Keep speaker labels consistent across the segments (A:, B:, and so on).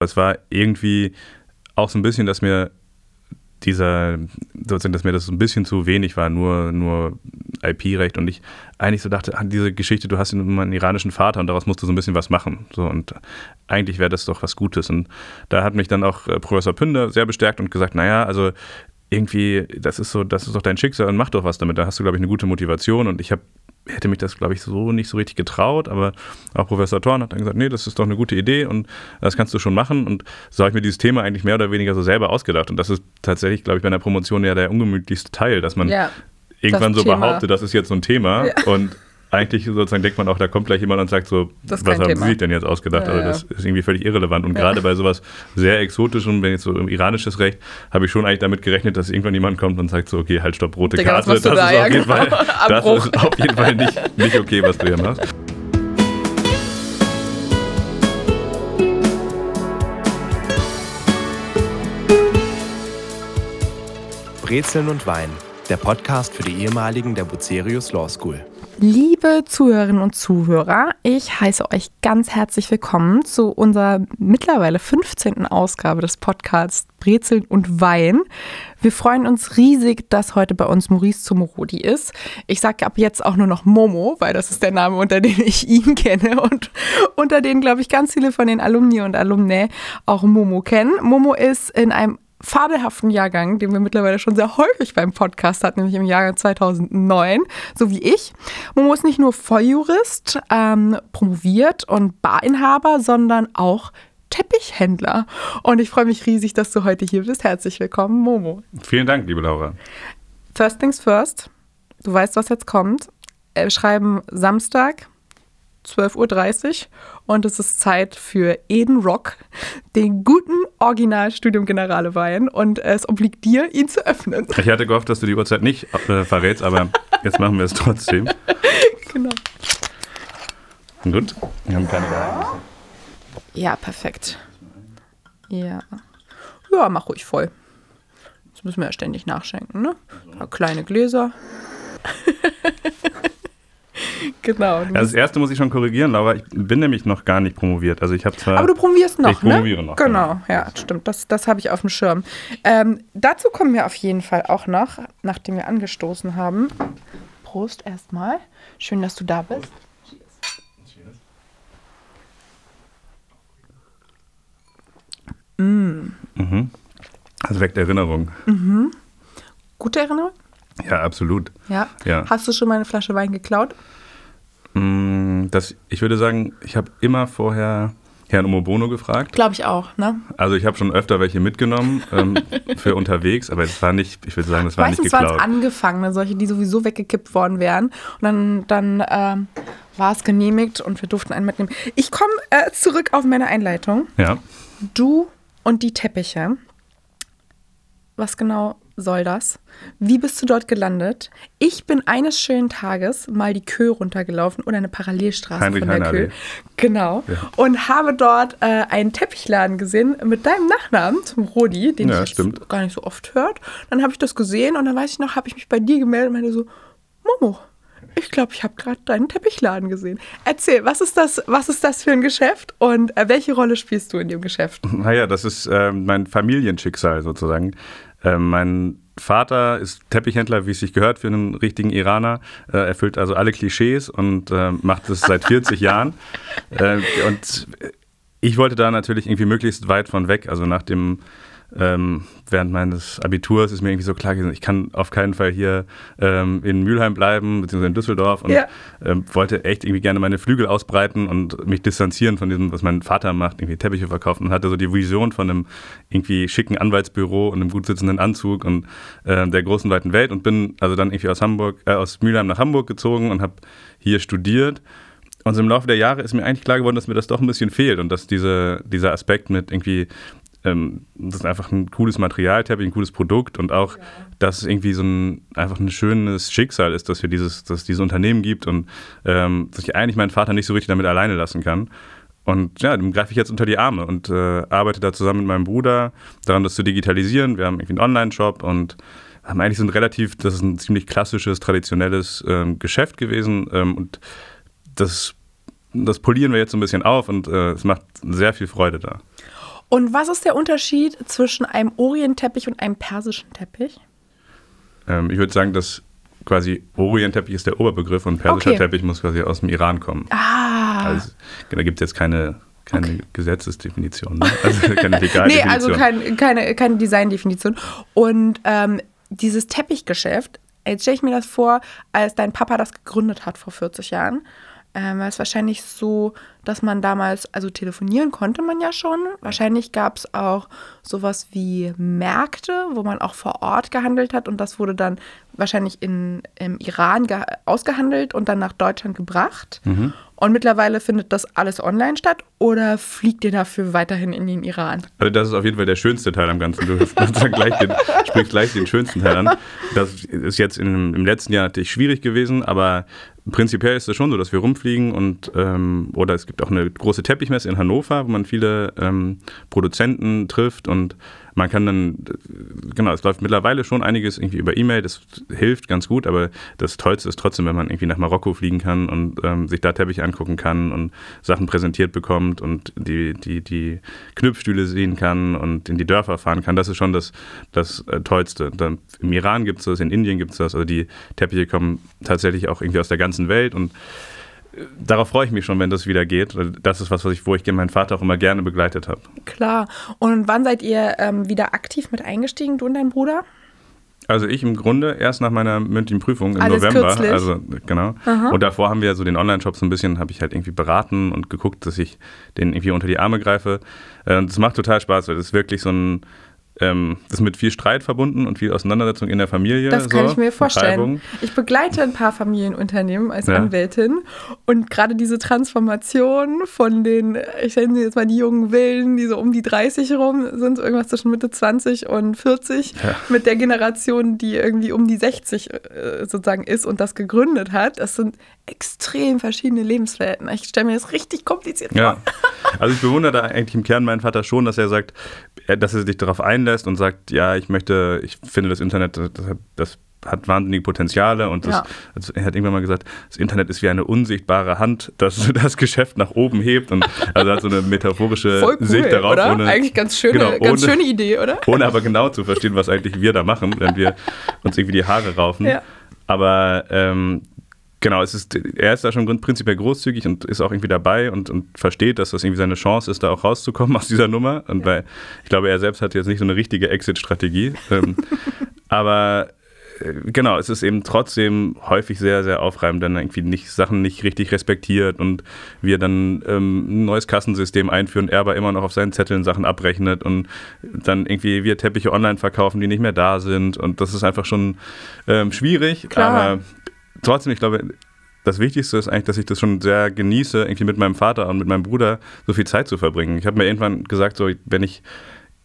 A: Es war irgendwie auch so ein bisschen, dass mir dieser, sozusagen, dass mir das so ein bisschen zu wenig war, nur, nur IP-Recht und ich eigentlich so dachte, ah, diese Geschichte, du hast einen iranischen Vater und daraus musst du so ein bisschen was machen. So und eigentlich wäre das doch was Gutes. Und da hat mich dann auch äh, Professor Pünder sehr bestärkt und gesagt, naja, also irgendwie, das ist so, das ist doch dein Schicksal und mach doch was damit. Da hast du, glaube ich, eine gute Motivation. Und ich habe hätte mich das, glaube ich, so nicht so richtig getraut, aber auch Professor Thorn hat dann gesagt, nee, das ist doch eine gute Idee und das kannst du schon machen. Und so habe ich mir dieses Thema eigentlich mehr oder weniger so selber ausgedacht. Und das ist tatsächlich, glaube ich, bei einer Promotion ja der ungemütlichste Teil, dass man ja, irgendwann so Thema. behauptet, das ist jetzt so ein Thema ja. und eigentlich sozusagen denkt man auch, da kommt gleich jemand und sagt so, was haben Thema. Sie sich denn jetzt ausgedacht? Ja, also das ist irgendwie völlig irrelevant. Und ja. gerade bei sowas sehr exotischem, wenn jetzt so iranisches Recht, habe ich schon eigentlich damit gerechnet, dass irgendwann jemand kommt und sagt so, okay, halt stopp, rote Digga, Karte, das, ist, da? auf ja, jeden genau. Fall, das ist auf jeden Fall nicht, nicht okay, was du hier machst.
B: Brezeln und Wein, der Podcast für die ehemaligen der Bucerius Law School.
C: Liebe Zuhörerinnen und Zuhörer, ich heiße euch ganz herzlich willkommen zu unserer mittlerweile 15. Ausgabe des Podcasts Brezeln und Wein. Wir freuen uns riesig, dass heute bei uns Maurice Zumorodi ist. Ich sage ab jetzt auch nur noch Momo, weil das ist der Name, unter dem ich ihn kenne und unter den, glaube ich, ganz viele von den Alumni und Alumnae auch Momo kennen. Momo ist in einem fabelhaften Jahrgang, den wir mittlerweile schon sehr häufig beim Podcast hatten, nämlich im Jahrgang 2009, so wie ich. Momo ist nicht nur Volljurist, ähm, promoviert und Barinhaber, sondern auch Teppichhändler. Und ich freue mich riesig, dass du heute hier bist. Herzlich willkommen, Momo.
A: Vielen Dank, liebe Laura.
C: First things first. Du weißt, was jetzt kommt. Wir schreiben Samstag, 12.30 Uhr und es ist Zeit für Eden Rock, den guten Originalstudium Generale Wein und es obliegt dir, ihn zu öffnen.
A: Ich hatte gehofft, dass du die Uhrzeit nicht äh, verrätst, aber jetzt machen wir es trotzdem. Genau. Gut, wir haben keine Geheimnisse.
C: Ja, perfekt. Ja. Ja, mach ruhig voll. Das müssen wir ja ständig nachschenken, ne? Kleine Gläser.
A: genau. Also das erste muss ich schon korrigieren, Laura. Ich bin nämlich noch gar nicht promoviert. Also ich habe zwar.
C: Aber du promovierst noch,
A: ich promoviere ne? noch.
C: Genau, genau. ja, stimmt. Das, das habe ich auf dem Schirm. Ähm, dazu kommen wir auf jeden Fall auch noch, nachdem wir angestoßen haben. Prost erstmal. Schön, dass du da bist.
A: Mm. Mhm. Das weckt Erinnerung.
C: Mhm. Gute Erinnerung?
A: Ja, absolut.
C: Ja? ja. Hast du schon mal eine Flasche Wein geklaut?
A: Mm, das, ich würde sagen, ich habe immer vorher Herrn Omobono gefragt.
C: Glaube ich auch, ne?
A: Also ich habe schon öfter welche mitgenommen ähm, für unterwegs, aber das war nicht, ich würde sagen, das war Meistens nicht geklaut.
C: Meistens waren es angefangene, solche, die sowieso weggekippt worden wären. Und dann, dann ähm, war es genehmigt und wir durften einen mitnehmen. Ich komme äh, zurück auf meine Einleitung.
A: Ja.
C: Du und die Teppiche. Was genau soll das? Wie bist du dort gelandet? Ich bin eines schönen Tages mal die Kö runtergelaufen oder eine Parallelstraße Heinrich von der Kö. Genau. Ja. Und habe dort äh, einen Teppichladen gesehen mit deinem Nachnamen zum Rodi, den ja, ich gar nicht so oft hört. Dann habe ich das gesehen und dann weiß ich noch, habe ich mich bei dir gemeldet und meinte so, Momo, ich glaube, ich habe gerade deinen Teppichladen gesehen. Erzähl, was ist das, was ist das für ein Geschäft und äh, welche Rolle spielst du in dem Geschäft?
A: Naja, das ist äh, mein Familienschicksal sozusagen. Äh, mein Vater ist Teppichhändler, wie es sich gehört für einen richtigen Iraner, äh, erfüllt also alle Klischees und äh, macht es seit 40 Jahren. Äh, und ich wollte da natürlich irgendwie möglichst weit von weg. Also nach dem ähm, während meines Abiturs ist mir irgendwie so klar gewesen, ich kann auf keinen Fall hier ähm, in Mülheim bleiben, beziehungsweise in Düsseldorf und ja. ähm, wollte echt irgendwie gerne meine Flügel ausbreiten und mich distanzieren von dem, was mein Vater macht, irgendwie Teppiche verkaufen und hatte so die Vision von einem irgendwie schicken Anwaltsbüro und einem gut sitzenden Anzug und äh, der großen weiten Welt und bin also dann irgendwie aus Hamburg, äh, aus Mülheim nach Hamburg gezogen und habe hier studiert. Und so im Laufe der Jahre ist mir eigentlich klar geworden, dass mir das doch ein bisschen fehlt und dass diese, dieser Aspekt mit irgendwie ähm, das ist einfach ein cooles Material, Teppich, ein cooles Produkt und auch, ja. dass es irgendwie so ein einfach ein schönes Schicksal ist, dass wir dieses, dass es dieses Unternehmen gibt und ähm, dass ich eigentlich meinen Vater nicht so richtig damit alleine lassen kann. Und ja, dem greife ich jetzt unter die Arme und äh, arbeite da zusammen mit meinem Bruder daran, das zu digitalisieren. Wir haben irgendwie einen Online-Shop und haben eigentlich so ein relativ, das ist ein ziemlich klassisches, traditionelles ähm, Geschäft gewesen ähm, und das, das polieren wir jetzt so ein bisschen auf und äh, es macht sehr viel Freude da.
C: Und was ist der Unterschied zwischen einem Orientteppich und einem persischen Teppich?
A: Ähm, ich würde sagen, dass quasi Orientteppich ist der Oberbegriff und persischer
C: Okay.
A: Teppich muss quasi aus dem Iran kommen.
C: Ah.
A: Also, da gibt es jetzt keine, keine Gesetzesdefinition, ne? also keine Legaldefinition.
C: nee, also kein, keine, keine Designdefinition. Und ähm, dieses Teppichgeschäft, jetzt stelle ich mir das vor, als dein Papa das gegründet hat vor 40 Jahren. Ähm, war es wahrscheinlich so, dass man damals, also telefonieren konnte man ja schon. Wahrscheinlich gab es auch sowas wie Märkte, wo man auch vor Ort gehandelt hat und das wurde dann wahrscheinlich in, im Iran ge ausgehandelt und dann nach Deutschland gebracht. Und mittlerweile findet das alles online statt oder fliegt ihr dafür weiterhin in den Iran?
A: Also das ist auf jeden Fall der schönste Teil am Ganzen. Du gleich den, sprichst gleich den schönsten Teil an. Das ist jetzt in, im letzten Jahr natürlich schwierig gewesen, aber prinzipiell ist es schon so, dass wir rumfliegen und ähm, oder es gibt auch eine große Teppichmesse in Hannover, wo man viele ähm, Produzenten trifft und man kann dann, genau, es läuft mittlerweile schon einiges irgendwie über E-Mail, das hilft ganz gut, aber das Tollste ist trotzdem, wenn man irgendwie nach Marokko fliegen kann und ähm, sich da Teppiche angucken kann und Sachen präsentiert bekommt und die, die, die Knüpfstühle sehen kann und in die Dörfer fahren kann. Das ist schon das, das äh, Tollste. Dann, Im Iran gibt es das, in Indien gibt es das, also die Teppiche kommen tatsächlich auch irgendwie aus der ganzen Welt und Darauf freue ich mich schon, wenn das wieder geht. Das ist was, was ich, wo ich meinen Vater auch immer gerne begleitet habe.
C: Klar. Und wann seid ihr ähm, wieder aktiv mit eingestiegen, du und dein Bruder?
A: Also ich im Grunde erst nach meiner mündlichen Prüfung im
C: Alles
A: November.
C: kürzlich.
A: Also genau. Und davor haben wir so den Online-Shop so ein bisschen, habe ich halt irgendwie beraten und geguckt, dass ich den irgendwie unter die Arme greife. Äh, Und das macht total Spaß, weil das ist wirklich so ein ähm, das ist mit viel Streit verbunden und viel Auseinandersetzung in der Familie.
C: Das kann
A: so,
C: ich mir vorstellen.
A: Reibung.
C: Ich begleite ein paar Familienunternehmen als
A: Ja.
C: Anwältin und gerade diese Transformation von den, ich nenne sie jetzt mal die jungen Willen, die so um die 30 rum sind, so irgendwas zwischen Mitte 20 und 40,
A: Ja.
C: mit der Generation, die irgendwie um die 60 äh, sozusagen ist und das gegründet hat. Das sind extrem verschiedene Lebenswelten. Ich stelle mir das richtig kompliziert
A: Ja.
C: vor.
A: Also ich bewundere da eigentlich im Kern meinen Vater schon, dass er sagt, äh, dass er sich darauf einlässt und sagt, ja, ich möchte, ich finde das Internet, das hat, das hat wahnsinnige Potenziale und das,
C: Ja.
A: also er hat irgendwann mal gesagt, das Internet ist wie eine unsichtbare Hand, das das Geschäft nach oben hebt und also hat so eine metaphorische
C: cool,
A: Sicht darauf,
C: oder?
A: ohne,
C: Eigentlich ganz schöne,
A: Genau,
C: ganz
A: ohne-
C: schöne Idee, oder?
A: ohne aber genau zu verstehen, was eigentlich wir da machen, wenn wir uns irgendwie die Haare raufen.
C: Ja.
A: Aber ähm, genau, es ist, er ist da schon prinzipiell großzügig und ist auch irgendwie dabei und, und versteht, dass das irgendwie seine Chance ist, da auch rauszukommen aus dieser Nummer. Und weil ich glaube, er selbst hat jetzt nicht so eine richtige Exit-Strategie. ähm, aber äh, genau, es ist eben trotzdem häufig sehr, sehr aufreibend, wenn er irgendwie nicht, Sachen nicht richtig respektiert und wir dann ähm, ein neues Kassensystem einführen, er aber immer noch auf seinen Zetteln Sachen abrechnet und dann irgendwie wir Teppiche online verkaufen, die nicht mehr da sind. Und das ist einfach schon ähm, schwierig.
C: Klar.
A: Aber trotzdem, ich glaube, das Wichtigste ist eigentlich, dass ich das schon sehr genieße, irgendwie mit meinem Vater und mit meinem Bruder so viel Zeit zu verbringen. Ich habe mir irgendwann gesagt, so, wenn ich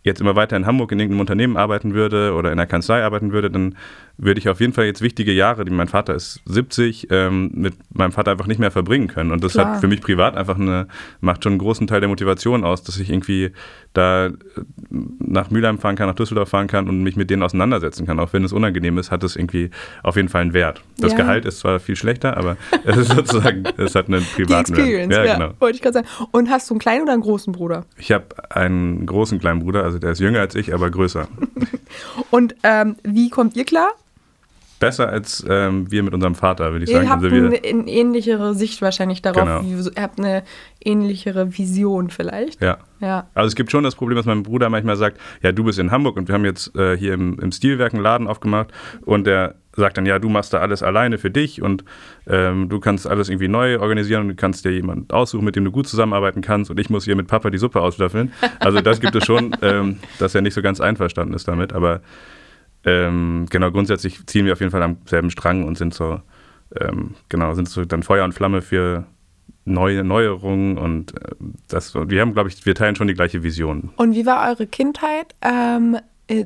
A: jetzt immer weiter in Hamburg in irgendeinem Unternehmen arbeiten würde oder in der Kanzlei arbeiten würde, dann würde ich auf jeden Fall jetzt wichtige Jahre, die mein Vater ist 70, ähm, mit meinem Vater einfach nicht mehr verbringen können. Und das
C: Klar.
A: hat für mich privat einfach eine, macht schon einen großen Teil der Motivation aus, dass ich irgendwie da äh, nach Mülheim fahren kann, nach Düsseldorf fahren kann und mich mit denen auseinandersetzen kann. Auch wenn es unangenehm ist, hat es irgendwie auf jeden Fall einen Wert. Das
C: Ja.
A: Gehalt ist zwar viel schlechter, aber es ist sozusagen, es hat einen
C: Die
A: privaten
C: Experience,
A: Wert.
C: ja,
A: Ja, genau.
C: wollte ich gerade sagen. Und hast du einen kleinen oder einen großen Bruder?
A: Ich habe einen großen kleinen Bruder, also der ist jünger als ich, aber größer.
C: Und ähm, wie kommt ihr klar?
A: Besser als ähm, wir mit unserem Vater, würde ich
C: Ihr
A: sagen.
C: habt
A: Also wir,
C: eine, eine ähnlichere Sicht wahrscheinlich darauf.
A: Genau.
C: Ihr habt eine ähnlichere Vision vielleicht.
A: ja.
C: Ja.
A: Also es gibt schon das Problem, dass mein Bruder manchmal sagt, ja, du bist in Hamburg und wir haben jetzt äh, hier im, im Stilwerk einen Laden aufgemacht und der sagt dann, ja, du machst da alles alleine für dich und ähm, du kannst alles irgendwie neu organisieren und du kannst dir jemanden aussuchen, mit dem du gut zusammenarbeiten kannst und ich muss hier mit Papa die Suppe auslöffeln. Also das gibt es schon, ähm, dass er nicht so ganz einverstanden ist damit, aber ähm, genau, grundsätzlich ziehen wir auf jeden Fall am selben Strang und sind so, ähm, genau, sind so dann Feuer und Flamme für neue Neuerungen und äh, das, wir haben, glaube ich, wir teilen schon die gleiche Vision.
C: Und wie war eure Kindheit? Ähm, äh,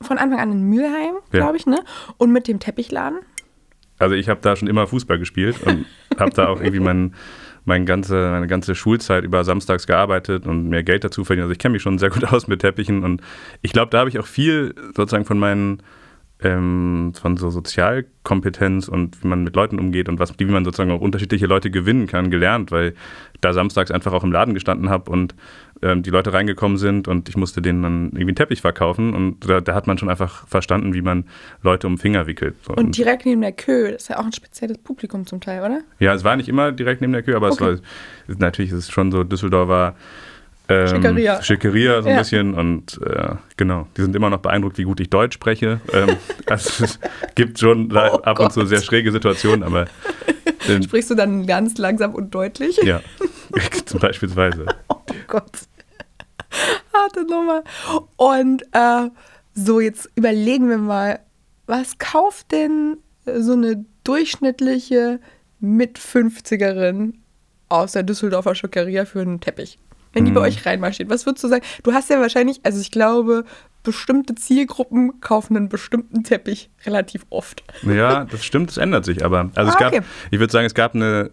C: von Anfang an in Mülheim,
A: Ja.
C: glaube ich, ne? Und mit dem Teppichladen?
A: Also ich habe da schon immer Fußball gespielt und habe da auch irgendwie mein, mein ganze, meine ganze Schulzeit über samstags gearbeitet und mehr Geld dazu verdient. Also ich kenne mich schon sehr gut aus mit Teppichen und ich glaube, da habe ich auch viel sozusagen von meinen ähm, von so Sozialkompetenz und wie man mit Leuten umgeht und was, wie man sozusagen auch unterschiedliche Leute gewinnen kann, gelernt, weil ich da samstags einfach auch im Laden gestanden habe und ähm, die Leute reingekommen sind und ich musste denen dann irgendwie einen Teppich verkaufen und da, da hat man schon einfach verstanden, wie man Leute um den Finger wickelt. So.
C: Und direkt neben der Kö, das ist ja auch ein spezielles Publikum zum Teil, oder?
A: Ja, es war nicht immer direkt neben der Kö, aber
C: Okay.
A: es war natürlich ist es schon so Düsseldorfer ähm,
C: Schickeria.
A: Schickeria so ein
C: Ja.
A: bisschen und äh, genau, die sind immer noch beeindruckt, wie gut ich Deutsch spreche. ähm, also es gibt schon
C: Oh
A: ab und zu
C: Gott.
A: sehr schräge Situationen, aber ähm,
C: Sprichst du dann ganz langsam und deutlich?
A: ja, zum Beispielsweise.
C: Oh Gott. Harte Nummer. Und äh, so, jetzt überlegen wir mal, was kauft denn so eine durchschnittliche Mit-50erin aus der Düsseldorfer Schockeria für einen Teppich? Wenn die bei
A: Mhm.
C: euch reinmarschiert, was würdest du sagen? Du hast ja wahrscheinlich, also ich glaube, bestimmte Zielgruppen kaufen einen bestimmten Teppich relativ oft.
A: Ja, das stimmt, es ändert sich aber. Also
C: Ah,
A: es gab,
C: okay.
A: ich würde sagen, es gab eine,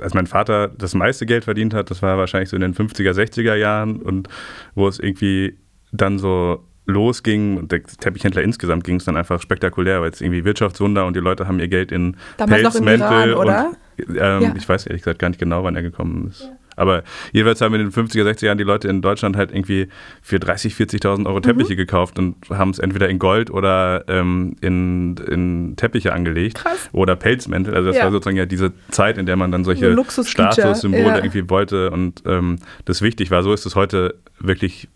A: als mein Vater das meiste Geld verdient hat, das war wahrscheinlich so in den 50er, 60er Jahren und wo es irgendwie dann so losging und der Teppichhändler insgesamt ging es dann einfach spektakulär, weil es irgendwie Wirtschaftswunder und die Leute haben ihr Geld in
C: Damals noch im
A: Pelzmäntel
C: Iran, oder?
A: und ähm,
C: Ja.
A: ich weiß ehrlich gesagt gar nicht genau, wann er gekommen ist. Aber jedenfalls haben in den 50er, 60er Jahren die Leute in Deutschland halt irgendwie für 30.000, 40.000 Euro Teppiche gekauft und haben es entweder in Gold oder ähm, in, in Teppiche angelegt.
C: Krass.
A: Oder Pelzmäntel. Also das
C: Ja.
A: war sozusagen ja diese Zeit, in der man dann
C: So
A: solche Statussymbole
C: ja.
A: irgendwie wollte und ähm, das wichtig war. So ist es heute wirklich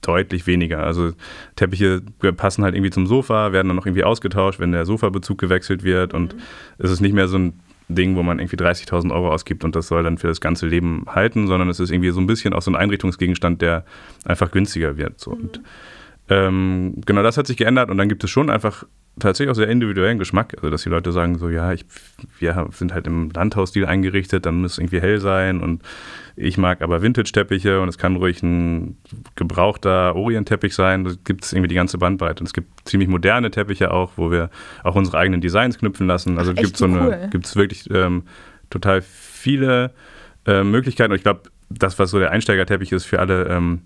A: deutlich weniger. Also Teppiche passen halt irgendwie zum Sofa, werden dann noch irgendwie ausgetauscht, wenn der Sofabezug gewechselt wird und es ist nicht mehr so ein Ding, wo man irgendwie 30.000 Euro ausgibt und das soll dann für das ganze Leben halten, sondern es ist irgendwie so ein bisschen auch so ein Einrichtungsgegenstand, der einfach günstiger wird. So. Und ähm, genau das hat sich geändert und dann gibt es schon einfach tatsächlich auch sehr individuellen Geschmack. Also, dass die Leute sagen, so, ja, ich, wir sind halt im Landhausstil eingerichtet, dann muss es irgendwie hell sein und ich mag aber Vintage-Teppiche und es kann ruhig ein gebrauchter Orient-Teppich sein. Da gibt es irgendwie die ganze Bandbreite. Und es gibt ziemlich moderne Teppiche auch, wo wir auch unsere eigenen Designs knüpfen lassen. Also gibt
C: echt?
A: so eine,
C: cool.
A: gibt es wirklich ähm, total viele äh, Möglichkeiten. Und ich glaube, das, was so der Einsteigerteppich ist für alle, ähm,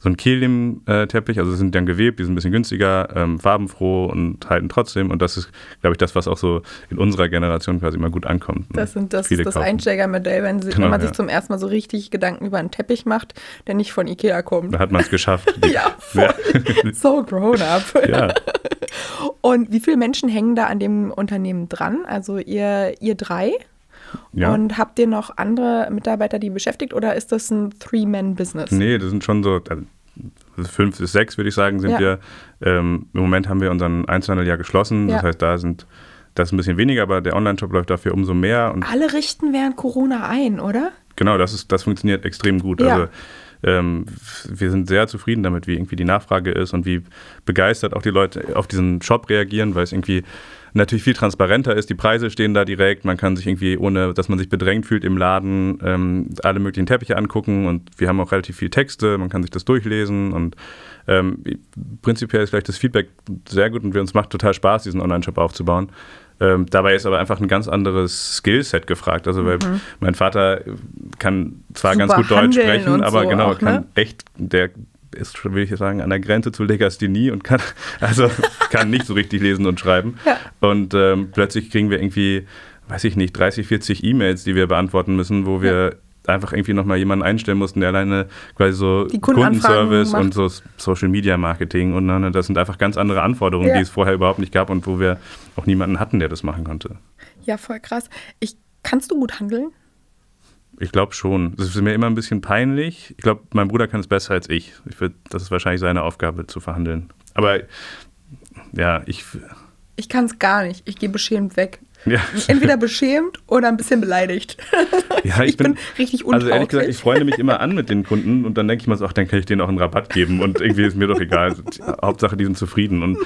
A: so ein Kelim-Teppich, also sind dann gewebt, die sind ein bisschen günstiger, ähm, farbenfroh und halten trotzdem. Und das ist, glaube ich, das, was auch so in unserer Generation quasi immer gut ankommt.
C: Das, sind, das
A: Viele
C: ist das. Einsteigermodell, wenn, sie,
A: Genau,
C: wenn man sich
A: ja.
C: zum ersten Mal so richtig Gedanken über einen Teppich macht, der nicht von Ikea kommt.
A: Da hat man es geschafft.
C: Ja, voll. so grown up.
A: ja.
C: Und wie viele Menschen hängen da an dem Unternehmen dran? Also ihr, ihr drei?
A: Ja.
C: Und habt ihr noch andere Mitarbeiter, die beschäftigt oder ist das ein Three-Man-Business?
A: Nee, das sind schon so also fünf bis sechs, würde ich sagen, sind
C: Ja.
A: wir. Ähm, Im Moment haben wir unseren Einzelhandel ja geschlossen.
C: Ja.
A: Das heißt, da sind das ist ein bisschen weniger, aber der Online-Shop läuft dafür umso mehr. Und
C: Alle richten während Corona ein, oder?
A: genau, das, ist, das funktioniert extrem gut.
C: Ja.
A: Also ähm, wir sind sehr zufrieden damit, wie irgendwie die Nachfrage ist und wie begeistert auch die Leute auf diesen Shop reagieren, weil es irgendwie natürlich viel transparenter ist. Die Preise stehen da direkt. Man kann sich irgendwie, ohne dass man sich bedrängt fühlt, im Laden ähm, alle möglichen Teppiche angucken und wir haben auch relativ viel Texte. Man kann sich das durchlesen und ähm, prinzipiell ist vielleicht das Feedback sehr gut und wir uns macht total Spaß, diesen Online-Shop aufzubauen. Ähm, dabei ist aber einfach ein ganz anderes Skillset gefragt. Also, weil mein Vater kann zwar
C: Mhm. Super
A: ganz gut Deutsch sprechen, aber
C: so
A: genau,
C: auch,
A: kann
C: ne?
A: echt, der ist schon, will ich sagen, an der Grenze zu Legasthenie und kann, also kann nicht so richtig lesen und schreiben.
C: Ja.
A: Und ähm, plötzlich kriegen wir irgendwie, weiß ich nicht, 30, 40 E-Mails, die wir beantworten müssen, wo wir einfach irgendwie nochmal jemanden einstellen mussten, der alleine quasi so Kundenservice
C: macht.
A: und so Social Media Marketing und ne, das sind einfach ganz andere Anforderungen,
C: Ja.
A: die es vorher überhaupt nicht gab und wo wir auch niemanden hatten, der das machen konnte.
C: Ja, voll krass. Ich, kannst du gut handeln?
A: Ich glaube schon. Das ist mir immer ein bisschen peinlich. Ich glaube, mein Bruder kann es besser als ich. ich würd, das ist wahrscheinlich seine Aufgabe zu verhandeln. Aber ja, ich.
C: Ich kann es gar nicht. Ich gehe beschämt weg.
A: Ja,
C: Entweder beschämt oder ein bisschen beleidigt.
A: ja
C: ich bin richtig
A: Also ehrlich gesagt,
C: untauglich.
A: ich freunde mich immer an mit den Kunden und dann denke ich mir so, ach, dann kann ich denen auch einen Rabatt geben und irgendwie ist mir doch egal. Hauptsache, die sind zufrieden. Und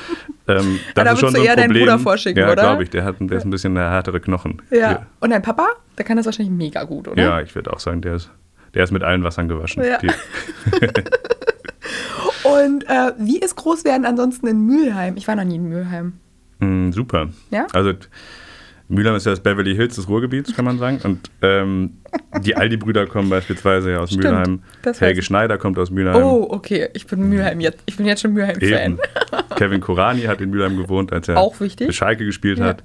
A: ähm, das
C: da
A: ist schon
C: würdest
A: so
C: du
A: ein
C: eher deinen
A: Problem.
C: Bruder vorschicken,
A: ja,
C: oder?
A: glaube ich. Der, hat, der ist ein bisschen härtere Knochen.
C: Ja. Und dein Papa? Der kann das wahrscheinlich mega gut, oder?
A: Ja, ich würde auch sagen, der ist, der ist mit allen Wassern gewaschen.
C: Ja. Und äh, wie ist Großwerden ansonsten in Mülheim? Ich war noch nie in Mülheim.
A: Mm, super.
C: Ja?
A: Also Mülheim ist ja das Beverly Hills des Ruhrgebiets, kann man sagen. Und ähm, die Aldi-Brüder kommen beispielsweise ja aus
C: Stimmt,
A: Mülheim. Helge
C: ich.
A: Schneider kommt aus Mülheim.
C: Oh, okay. Ich bin Mülheim jetzt. Ich bin jetzt schon Mülheim-Fan.
A: Kevin Korani hat in Mülheim gewohnt, als er
C: Auch wichtig.
A: Schalke gespielt
C: Ja.
A: hat.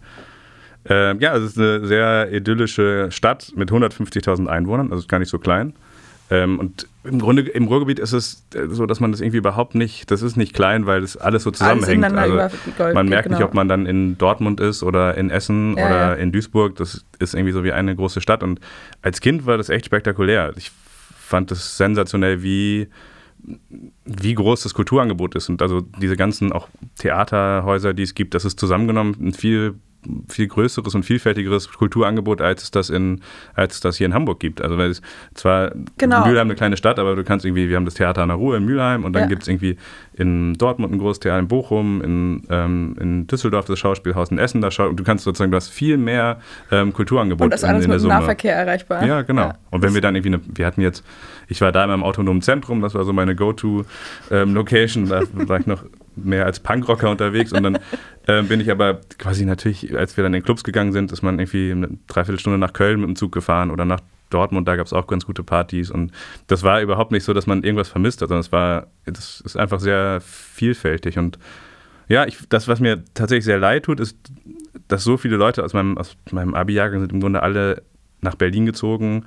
A: Ähm, ja, es ist eine sehr idyllische Stadt mit 150.000 Einwohnern, also ist gar nicht so klein. Ähm, und im Grunde im Ruhrgebiet ist es äh, so, dass man das irgendwie überhaupt nicht, das ist nicht klein, weil das alles so zusammenhängt.
C: Alles
A: also man merkt genau. nicht, ob man dann in Dortmund ist oder in Essen ja, oder ja. in Duisburg. Das ist irgendwie so wie eine große Stadt. Und als Kind war das echt spektakulär. Ich fand es sensationell, wie wie groß das Kulturangebot ist. Und also diese ganzen auch Theaterhäuser, die es gibt, das ist zusammengenommen ein viel viel größeres und vielfältigeres Kulturangebot, als es das in, als es das hier in Hamburg gibt. Also weil es zwar genau. Mülheim eine kleine Stadt, aber du kannst irgendwie, wir haben das Theater an der Ruhe in Mülheim und dann ja. gibt es irgendwie in Dortmund ein großes Theater in Bochum, in, ähm, in Düsseldorf das Schauspielhaus in Essen, da schau, du kannst sozusagen, du hast viel mehr ähm, Kulturangebot. Und
C: das alles in, mit dem Nahverkehr erreichbar.
A: Ja, genau. Ja. Und wenn wir dann irgendwie, eine, wir hatten jetzt, ich war da in meinem autonomen Zentrum, das war so meine Go-To-Location, ähm, da war ich noch mehr als Punkrocker unterwegs und dann äh, bin ich aber quasi natürlich, als wir dann in den Clubs gegangen sind, ist man irgendwie eine Dreiviertelstunde nach Köln mit dem Zug gefahren oder nach Dortmund, da gab es auch ganz gute Partys und das war überhaupt nicht so, dass man irgendwas vermisst hat, sondern es war, das ist einfach sehr vielfältig und ja, ich, das, was mir tatsächlich sehr leid tut, ist, dass so viele Leute aus meinem, aus meinem Abi-Jahrgang sind im Grunde alle nach Berlin gezogen.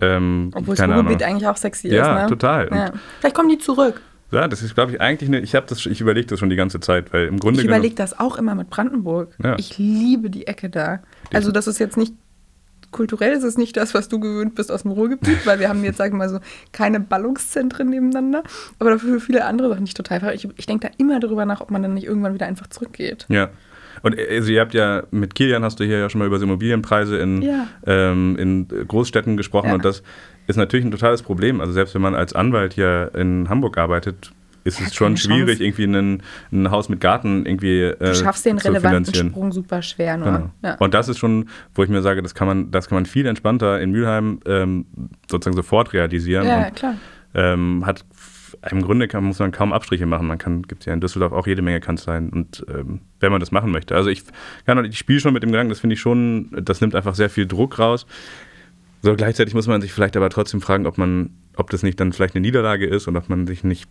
C: Ähm, Obwohl das Ruhrgebiet eigentlich auch sexy
A: ja,
C: ist,
A: ne? Total. Ja,
C: total. Vielleicht kommen die zurück.
A: Ja, das ist, glaube ich, eigentlich eine. Ich habe das, ich überlege das schon die ganze Zeit, weil im Grunde.
C: Ich überlege das auch immer mit Brandenburg. Ja. Ich liebe die Ecke da. Also, das ist jetzt nicht kulturell, ist es nicht das, was du gewöhnt bist aus dem Ruhrgebiet, weil wir haben jetzt, sagen wir mal so, keine Ballungszentren nebeneinander. Aber dafür viele andere Sachen, die ich total fahre. Ich, ich denke da immer darüber nach, ob man dann nicht irgendwann wieder einfach zurückgeht.
A: Ja. Und also ihr habt ja mit Kilian hast du hier ja schon mal über Immobilienpreise in, ja. ähm, in Großstädten gesprochen ja. und das ist natürlich ein totales Problem. Also selbst wenn man als Anwalt hier in Hamburg arbeitet, ist es schon schwierig, Chance. irgendwie ein, ein, Haus mit Garten irgendwie äh,
C: Du schaffst den relevanten Sprung super schwer nur. Genau.
A: Ja. Und das ist schon, wo ich mir sage, das kann man, das kann man viel entspannter in Mülheim ähm, sozusagen sofort realisieren.
C: Ja, und, klar.
A: Ähm, hat im Grunde kann, muss man kaum Abstriche machen. Man kann, gibt ja in Düsseldorf auch jede Menge Kanzleien und ähm, wenn man das machen möchte. Also ich kann ich spiele schon mit dem Gedanken, das finde ich schon, das nimmt einfach sehr viel Druck raus. So gleichzeitig muss man sich vielleicht aber trotzdem fragen, ob man, ob das nicht dann vielleicht eine Niederlage ist und ob man sich nicht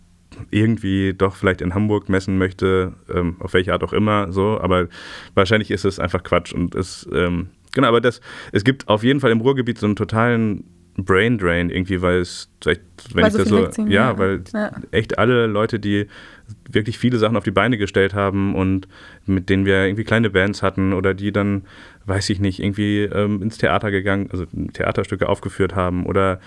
A: irgendwie doch vielleicht in Hamburg messen möchte, ähm, auf welche Art auch immer, so, aber wahrscheinlich ist es einfach Quatsch und es, ähm, genau, aber das, es gibt auf jeden Fall im Ruhrgebiet so einen totalen Brain Drain irgendwie, weil es, vielleicht, wenn weil ich so das so, ja, ja, weil ja. echt alle Leute, die wirklich viele Sachen auf die Beine gestellt haben und mit denen wir irgendwie kleine Bands hatten oder die dann, weiß ich nicht, irgendwie ähm, ins Theater gegangen, also Theaterstücke aufgeführt haben oder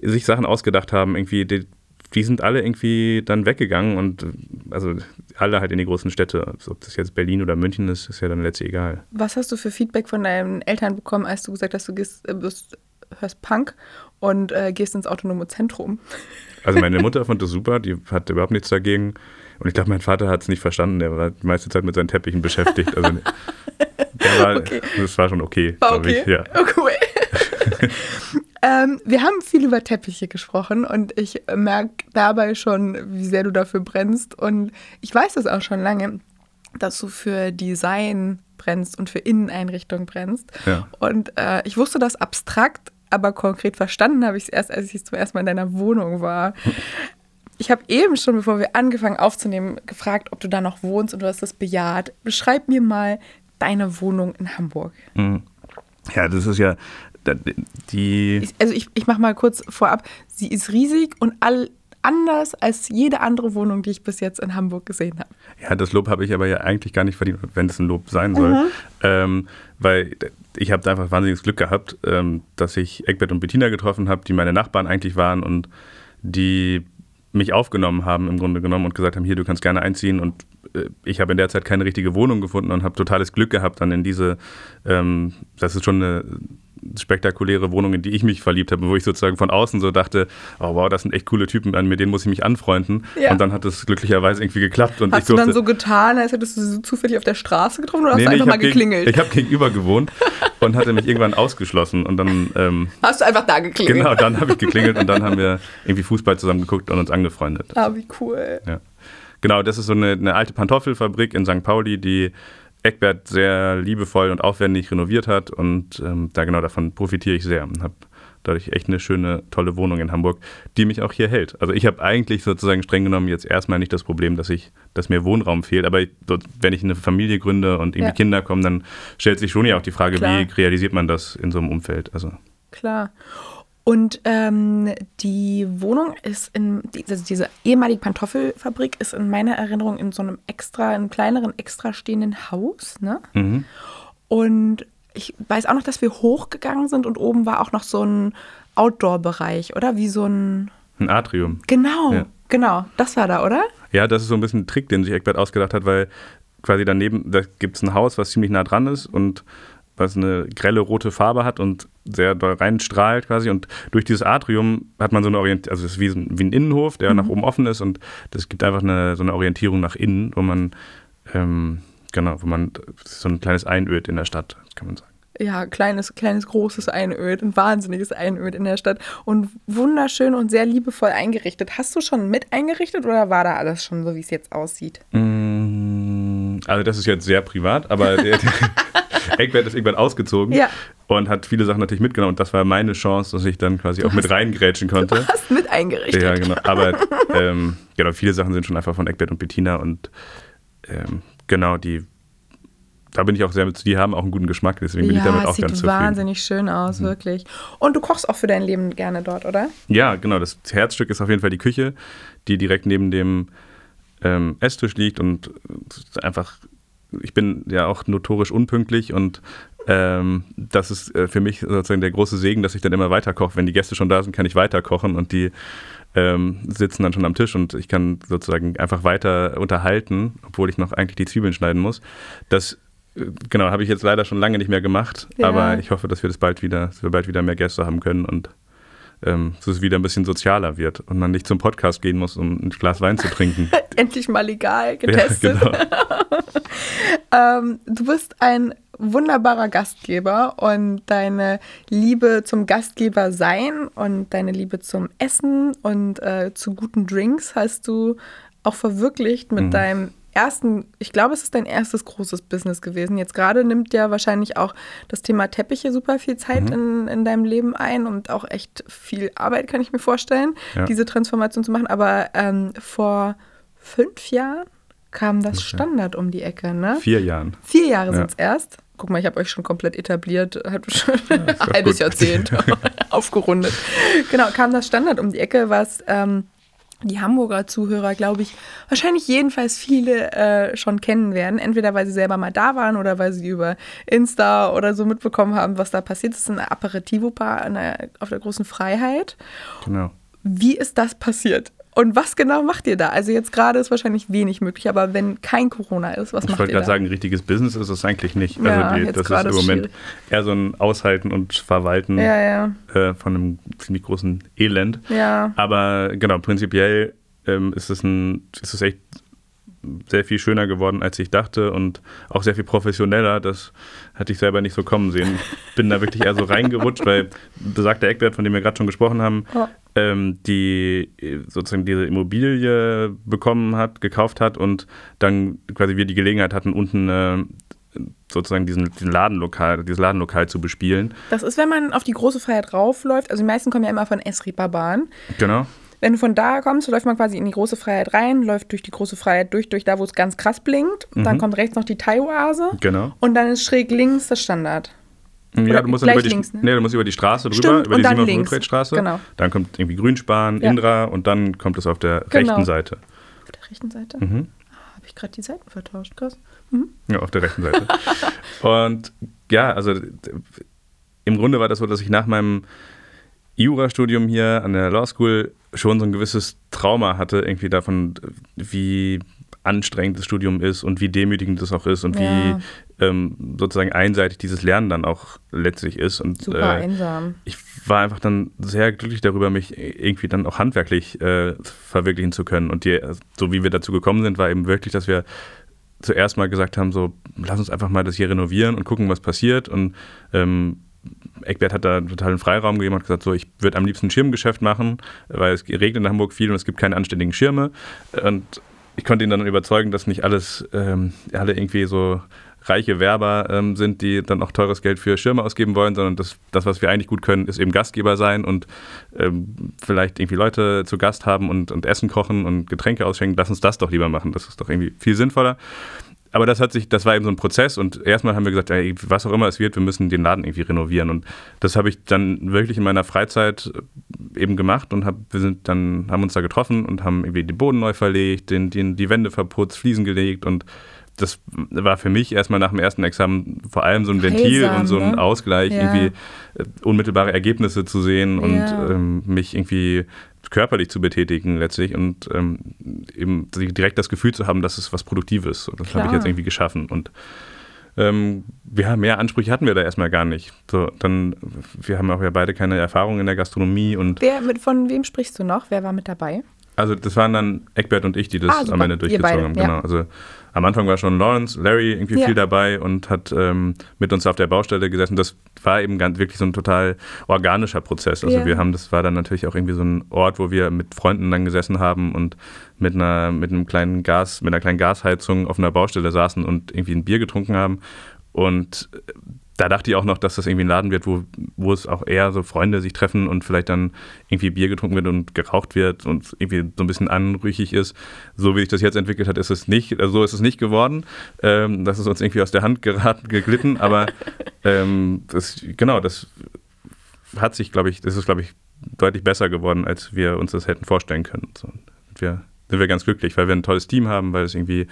A: sich Sachen ausgedacht haben, irgendwie, die, die sind alle irgendwie dann weggegangen und also alle halt in die großen Städte. Ob das jetzt Berlin oder München ist, ist ja dann letztlich egal.
C: Was hast du für Feedback von deinen Eltern bekommen, als du gesagt hast, du gehst, äh, bist hörst Punk und äh, gehst ins autonome Zentrum.
A: Also meine Mutter fand das super, die hat überhaupt nichts dagegen. Und ich glaube, mein Vater hat es nicht verstanden, der war die meiste Zeit mit seinen Teppichen beschäftigt. Also war, okay. das war schon okay,
C: war okay. Ich. Ja. Oh, cool. ähm, wir haben viel über Teppiche gesprochen und ich merke dabei schon, wie sehr du dafür brennst. Und ich weiß das auch schon lange, dass du für Design brennst und für Inneneinrichtungen brennst. Ja. Und äh, ich wusste das abstrakt, aber konkret verstanden habe ich es erst, als ich zum ersten Mal in deiner Wohnung war. Ich habe eben schon, bevor wir angefangen aufzunehmen, gefragt, ob du da noch wohnst und du hast das bejaht. Beschreib mir mal deine Wohnung in Hamburg.
A: Mhm. Ja, das ist ja die.
C: Also ich, ich mache mal kurz vorab. Sie ist riesig und all, anders als jede andere Wohnung, die ich bis jetzt in Hamburg gesehen habe.
A: Ja, das Lob habe ich aber ja eigentlich gar nicht verdient, wenn es ein Lob sein soll. Mhm. Ähm, weil ich habe einfach wahnsinniges Glück gehabt, ähm, dass ich Eckbert und Bettina getroffen habe, die meine Nachbarn eigentlich waren und die mich aufgenommen haben im Grunde genommen und gesagt haben, hier, du kannst gerne einziehen und äh, ich habe in der Zeit keine richtige Wohnung gefunden und habe totales Glück gehabt dann in diese, ähm, das ist schon eine spektakuläre Wohnung, in die ich mich verliebt habe, wo ich sozusagen von außen so dachte, oh wow, das sind echt coole Typen, mit denen muss ich mich anfreunden. Ja. Und dann hat es glücklicherweise irgendwie geklappt. Und
C: hast
A: du
C: dann so getan, als hättest du sie zufällig auf der Straße getroffen oder nee, hast du einfach mal geklingelt?
A: Gegen, ich habe gegenüber gewohnt und hatte mich irgendwann ausgeschlossen und dann... Ähm,
C: hast du einfach da geklingelt?
A: Genau, dann habe ich geklingelt und dann haben wir irgendwie Fußball zusammen geguckt und uns angefreundet.
C: Ah, wie cool.
A: Ja. Genau, das ist so eine, eine alte Pantoffelfabrik in St. Pauli, die Eckbert sehr liebevoll und aufwendig renoviert hat und ähm, da genau davon profitiere ich sehr und habe dadurch echt eine schöne, tolle Wohnung in Hamburg, die mich auch hier hält. Also ich habe eigentlich sozusagen streng genommen jetzt erstmal nicht das Problem, dass ich, dass mir Wohnraum fehlt, aber wenn ich eine Familie gründe und irgendwie ja. Kinder kommen, dann stellt sich schon ja auch die Frage, Klar. wie realisiert man das in so einem Umfeld? Also
C: Klar. Und ähm, die Wohnung ist in, also diese ehemalige Pantoffelfabrik ist in meiner Erinnerung in so einem extra, einem kleineren, extra stehenden Haus, ne?
A: Mhm.
C: Und ich weiß auch noch, dass wir hochgegangen sind und oben war auch noch so ein Outdoor-Bereich, oder? Wie so ein.
A: Ein Atrium.
C: Genau,
A: Ja.
C: genau. Das war da, oder?
A: Ja, das ist so ein bisschen ein Trick, den sich Eckbert ausgedacht hat, weil quasi daneben, da gibt es ein Haus, was ziemlich nah dran ist und was eine grelle rote Farbe hat und sehr doll reinstrahlt quasi. Und durch dieses Atrium hat man so eine Orientierung, also es ist wie, wie ein Innenhof, der nach oben offen ist und das gibt einfach eine, so eine Orientierung nach innen, wo man, ähm, genau, wo man, so ein kleines Einöd in der Stadt, kann man sagen.
C: Ja, kleines, kleines, großes Einöd, ein wahnsinniges Einöd in der Stadt und wunderschön und sehr liebevoll eingerichtet. Hast du schon mit eingerichtet oder war da alles schon so, wie es jetzt aussieht?
A: Mm, Also das ist jetzt sehr privat, aber Eckbert ist irgendwann ausgezogen
C: Ja.
A: und hat viele Sachen natürlich mitgenommen und das war meine Chance, dass ich dann quasi auch mit reingrätschen konnte.
C: Hast mit eingerichtet.
A: Ja, genau. Aber ähm, genau, viele Sachen sind schon einfach von Eckbert und Bettina und ähm, genau, die da bin ich auch sehr die haben auch einen guten Geschmack, deswegen bin ich damit
C: Ja,
A: auch
C: sieht
A: ganz zufrieden. Mhm.
C: wahnsinnig schön aus, wirklich. Und du kochst auch für dein Leben gerne dort, oder?
A: Ja, genau. Das Herzstück ist auf jeden Fall die Küche, die direkt neben dem ähm, Esstisch liegt und äh, einfach, ich bin ja auch notorisch unpünktlich und ähm, das ist äh, für mich sozusagen der große Segen, dass ich dann immer weiterkoche. Wenn die Gäste schon da sind, kann ich weiterkochen und die ähm, sitzen dann schon am Tisch und ich kann sozusagen einfach weiter unterhalten, obwohl ich noch eigentlich die Zwiebeln schneiden muss. Das äh, genau habe ich jetzt leider schon lange nicht mehr gemacht,
C: Ja.
A: aber ich hoffe, dass wir das bald wieder, dass wir bald wieder mehr Gäste haben können und ähm, dass es wieder ein bisschen sozialer wird und man nicht zum Podcast gehen muss, um ein Glas Wein zu trinken.
C: Endlich mal legal
A: ja,
C: getestet.
A: genau.
C: Ähm, du bist ein wunderbarer Gastgeber und deine Liebe zum Gastgeber sein und deine Liebe zum Essen und äh, zu guten Drinks hast du auch verwirklicht mit
A: Mhm.
C: deinem ersten, ich glaube, es ist dein erstes großes Business gewesen. Jetzt gerade nimmt ja wahrscheinlich auch das Thema Teppiche super viel Zeit
A: Mhm.
C: in, in deinem Leben ein und auch echt viel Arbeit, kann ich mir vorstellen,
A: Ja.
C: diese Transformation zu machen. Aber ähm, vor fünf Jahren kam das Standard um die Ecke, ne?
A: Vier Jahren.
C: Vier Jahre
A: Ja.
C: sind es erst. Guck mal, ich habe euch schon komplett etabliert, hab schon ein
A: doch
C: halbes
A: gut.
C: Jahrzehnt aufgerundet. Genau, kam das Standard um die Ecke, was ähm, die Hamburger Zuhörer, glaube ich, wahrscheinlich jedenfalls viele äh, schon kennen werden. Entweder weil sie selber mal da waren oder weil sie über Insta oder so mitbekommen haben, was da passiert. Das ist ein Aperitivo-Bar der- auf der großen Freiheit.
A: Genau.
C: Wie ist das passiert? Und was genau macht ihr da? Also jetzt gerade ist wahrscheinlich wenig möglich, aber wenn kein Corona ist, was
A: Ich
C: macht
A: wollte
C: ihr da?
A: gerade sagen, richtiges Business ist es eigentlich nicht.
C: Ja,
A: also die,
C: jetzt
A: das ist im Moment
C: schwierig.
A: eher so ein Aushalten und Verwalten
C: ja, ja,
A: äh, von einem ziemlich großen Elend.
C: ja.
A: Aber genau, prinzipiell ähm, ist, es ein, ist es echt sehr viel schöner geworden, als ich dachte und auch sehr viel professioneller. Das hatte ich selber nicht so kommen sehen. Ich bin da wirklich eher so reingerutscht, weil besagter Eckbert, von dem wir gerade schon gesprochen haben,
C: Ja.
A: ähm, die äh, sozusagen diese Immobilie bekommen hat, gekauft hat und dann quasi wir die Gelegenheit hatten, unten äh, sozusagen diesen, diesen Ladenlokal, dieses Ladenlokal zu bespielen.
C: Das ist, wenn man auf die große Freiheit raufläuft. Also die meisten kommen ja immer von Esripa-Bahn.
A: Genau.
C: Wenn du von da kommst, läuft man quasi in die große Freiheit rein, läuft durch die große Freiheit durch, durch da, wo es ganz krass blinkt. Dann kommt rechts noch die Thai-Oase.
A: Genau.
C: Und dann ist schräg links das Standard.
A: Ja,
C: Oder
A: du musst dann über die,
C: links, ne?
A: nee, du musst über die Straße drüber,
C: Stimmt,
A: über die
C: dann
A: Simon
C: links.
A: Straße.
C: Genau.
A: Dann kommt irgendwie Grünspan,
C: Ja.
A: Indra und dann kommt es auf der
C: Genau.
A: rechten Seite.
C: Auf der rechten Seite?
A: Mhm.
C: Ah, Habe ich gerade die Seiten vertauscht, krass.
A: Ja, auf der rechten Seite. und ja, also im Grunde war das so, dass ich nach meinem Jurastudium hier an der Law School schon so ein gewisses Trauma hatte, irgendwie davon, wie anstrengend das Studium ist und wie demütigend es auch ist und
C: Ja.
A: wie ähm, sozusagen einseitig dieses Lernen dann auch letztlich ist. Und,
C: Super
A: äh,
C: einsam.
A: ich war einfach dann sehr glücklich darüber, mich irgendwie dann auch handwerklich äh, verwirklichen zu können. Und die, so wie wir dazu gekommen sind, war eben wirklich, dass wir zuerst mal gesagt haben, so lass uns einfach mal das hier renovieren und gucken, was passiert. Und ähm, Eckbert hat da totalen Freiraum gegeben und gesagt, so ich würde am liebsten ein Schirmgeschäft machen, weil es regnet in Hamburg viel und es gibt keine anständigen Schirme. Und ich konnte ihn dann überzeugen, dass nicht alles, ähm, alle irgendwie so reiche Werber ähm, sind, die dann auch teures Geld für Schirme ausgeben wollen, sondern das, das, was wir eigentlich gut können, ist eben Gastgeber sein und ähm, vielleicht irgendwie Leute zu Gast haben und, und Essen kochen und Getränke ausschenken. Lass uns das doch lieber machen. Das ist doch irgendwie viel sinnvoller. Aber das hat sich, das war eben so ein Prozess und erstmal haben wir gesagt, ey, was auch immer es wird, wir müssen den Laden irgendwie renovieren und das habe ich dann wirklich in meiner Freizeit eben gemacht und hab, wir sind dann, haben uns da getroffen und haben irgendwie den Boden neu verlegt, den, den, die Wände verputzt, Fliesen gelegt und das war für mich erstmal nach dem ersten Examen vor allem so ein Ventil
C: Heilsam,
A: und so ein
C: ne?
A: Ausgleich,
C: Ja.
A: irgendwie äh, unmittelbare Ergebnisse zu sehen und
C: Ja.
A: ähm, mich irgendwie körperlich zu betätigen letztlich und ähm, eben direkt das Gefühl zu haben, dass es was Produktives. Und das habe ich jetzt irgendwie geschaffen. Und ähm, wir haben mehr Ansprüche hatten wir da erstmal gar nicht. So, dann, wir haben auch ja beide keine Erfahrung in der Gastronomie und
C: Wer, mit, von wem sprichst du noch? Wer war mit dabei?
A: also das waren dann Eckbert und ich, die das
C: Ah,
A: am Ende durchgezogen
C: beide,
A: haben.
C: ja.
A: Genau. Also am Anfang war schon Lawrence, Larry irgendwie
C: Ja.
A: viel dabei und hat ähm, mit uns auf der Baustelle gesessen. Das war eben ganz wirklich so ein total organischer Prozess. Also
C: Ja.
A: wir haben, das war dann natürlich auch irgendwie so ein Ort, wo wir mit Freunden dann gesessen haben und mit einer, mit einem kleinen Gas, mit einer kleinen Gasheizung auf einer Baustelle saßen und irgendwie ein Bier getrunken haben. Und da dachte ich auch noch, dass das irgendwie ein Laden wird, wo, wo es auch eher so Freunde sich treffen und vielleicht dann irgendwie Bier getrunken wird und geraucht wird und irgendwie so ein bisschen anrüchig ist. So wie sich das jetzt entwickelt hat, ist es nicht, also so ist es nicht geworden. Ähm, das ist uns irgendwie aus der Hand geraten, geglitten, aber ähm, das, genau, das hat sich, glaube ich, das ist, glaube ich, deutlich besser geworden, als wir uns das hätten vorstellen können. So, wir sind wir ganz glücklich, weil wir ein tolles Team haben, weil es irgendwie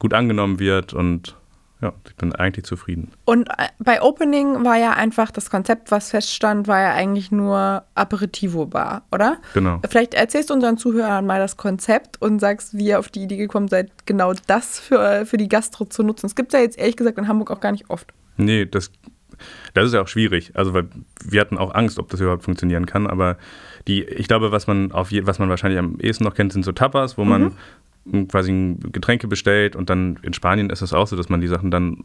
A: gut angenommen wird und ja, ich bin eigentlich zufrieden.
C: Und äh, bei Opening war ja einfach das Konzept, was feststand, war ja eigentlich nur Aperitivo-Bar, oder?
A: Genau.
C: Vielleicht erzählst du unseren Zuhörern mal das Konzept und sagst, wie ihr auf die Idee gekommen seid, genau das für, für die Gastro zu nutzen. Es gibt ja jetzt ehrlich gesagt in Hamburg auch gar nicht oft.
A: Nee, das, das ist ja auch schwierig. Also, weil wir hatten auch Angst, ob das überhaupt funktionieren kann. Aber die, ich glaube, was man auf je, was man wahrscheinlich am ehesten noch kennt, sind so Tapas, wo man m, quasi Getränke bestellt und dann in Spanien ist es auch so, dass man die Sachen dann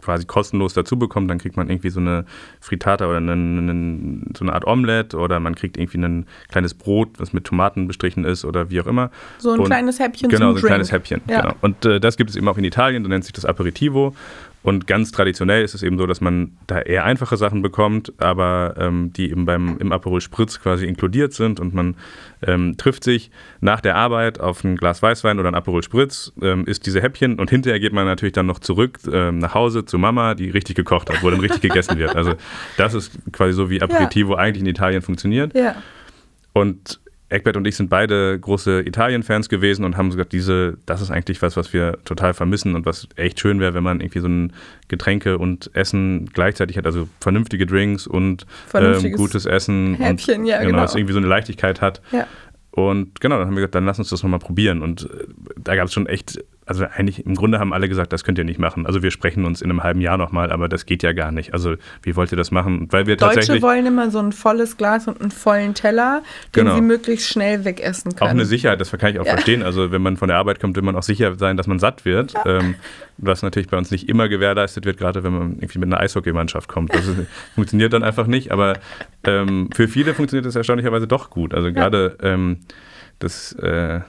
A: quasi kostenlos dazu bekommt. Dann kriegt man irgendwie so eine Frittata oder einen, einen, so eine Art Omelette oder man kriegt irgendwie ein kleines Brot, was mit Tomaten bestrichen ist oder wie auch immer.
C: So ein
A: Und-
C: kleines Häppchen
A: Genau, so ein kleines
C: Drink.
A: Häppchen.
C: Ja.
A: Genau. Und äh, das gibt es eben auch in Italien, so nennt sich das Aperitivo. Und ganz traditionell ist es eben so, dass man da eher einfache Sachen bekommt, aber ähm, die eben beim, im Aperol Spritz quasi inkludiert sind und man ähm, trifft sich nach der Arbeit auf ein Glas Weißwein oder ein Aperol Spritz, ähm, isst diese Häppchen und hinterher geht man natürlich dann noch zurück ähm, nach Hause zu Mama, die richtig gekocht hat, wo dann richtig gegessen wird. Also das ist quasi so, wie Aperitivo eigentlich in Italien funktioniert.
C: Ja.
A: Und Eckbert und ich sind beide große Italien-Fans gewesen und haben gesagt, diese, das ist eigentlich was, was wir total vermissen und was echt schön wäre, wenn man irgendwie so ein Getränke und Essen gleichzeitig hat, also vernünftige Drinks und ähm, gutes Essen
C: Häppchen,
A: und
C: ja, genau.
A: dass irgendwie so eine Leichtigkeit hat.
C: Ja.
A: Und genau, dann haben wir gesagt, dann lass uns das nochmal probieren. Und äh, da gab es schon echt, also eigentlich im Grunde haben alle gesagt, das könnt ihr nicht machen. Also wir sprechen uns in einem halben Jahr nochmal, aber das geht ja gar nicht. Also wie wollt ihr das machen? Weil wir
C: Deutsche
A: tatsächlich
C: wollen immer so ein volles Glas und einen vollen Teller, den
A: Genau.
C: sie möglichst schnell wegessen können.
A: Auch eine Sicherheit, das kann ich auch
C: Ja.
A: verstehen. Also wenn man von der Arbeit kommt, will man auch sicher sein, dass man satt wird. Ähm, was natürlich bei uns nicht immer gewährleistet wird, gerade wenn man irgendwie mit einer Eishockeymannschaft kommt. Das ist- funktioniert dann einfach nicht. Aber ähm, für viele funktioniert das erstaunlicherweise doch gut. Also gerade ähm, das, äh,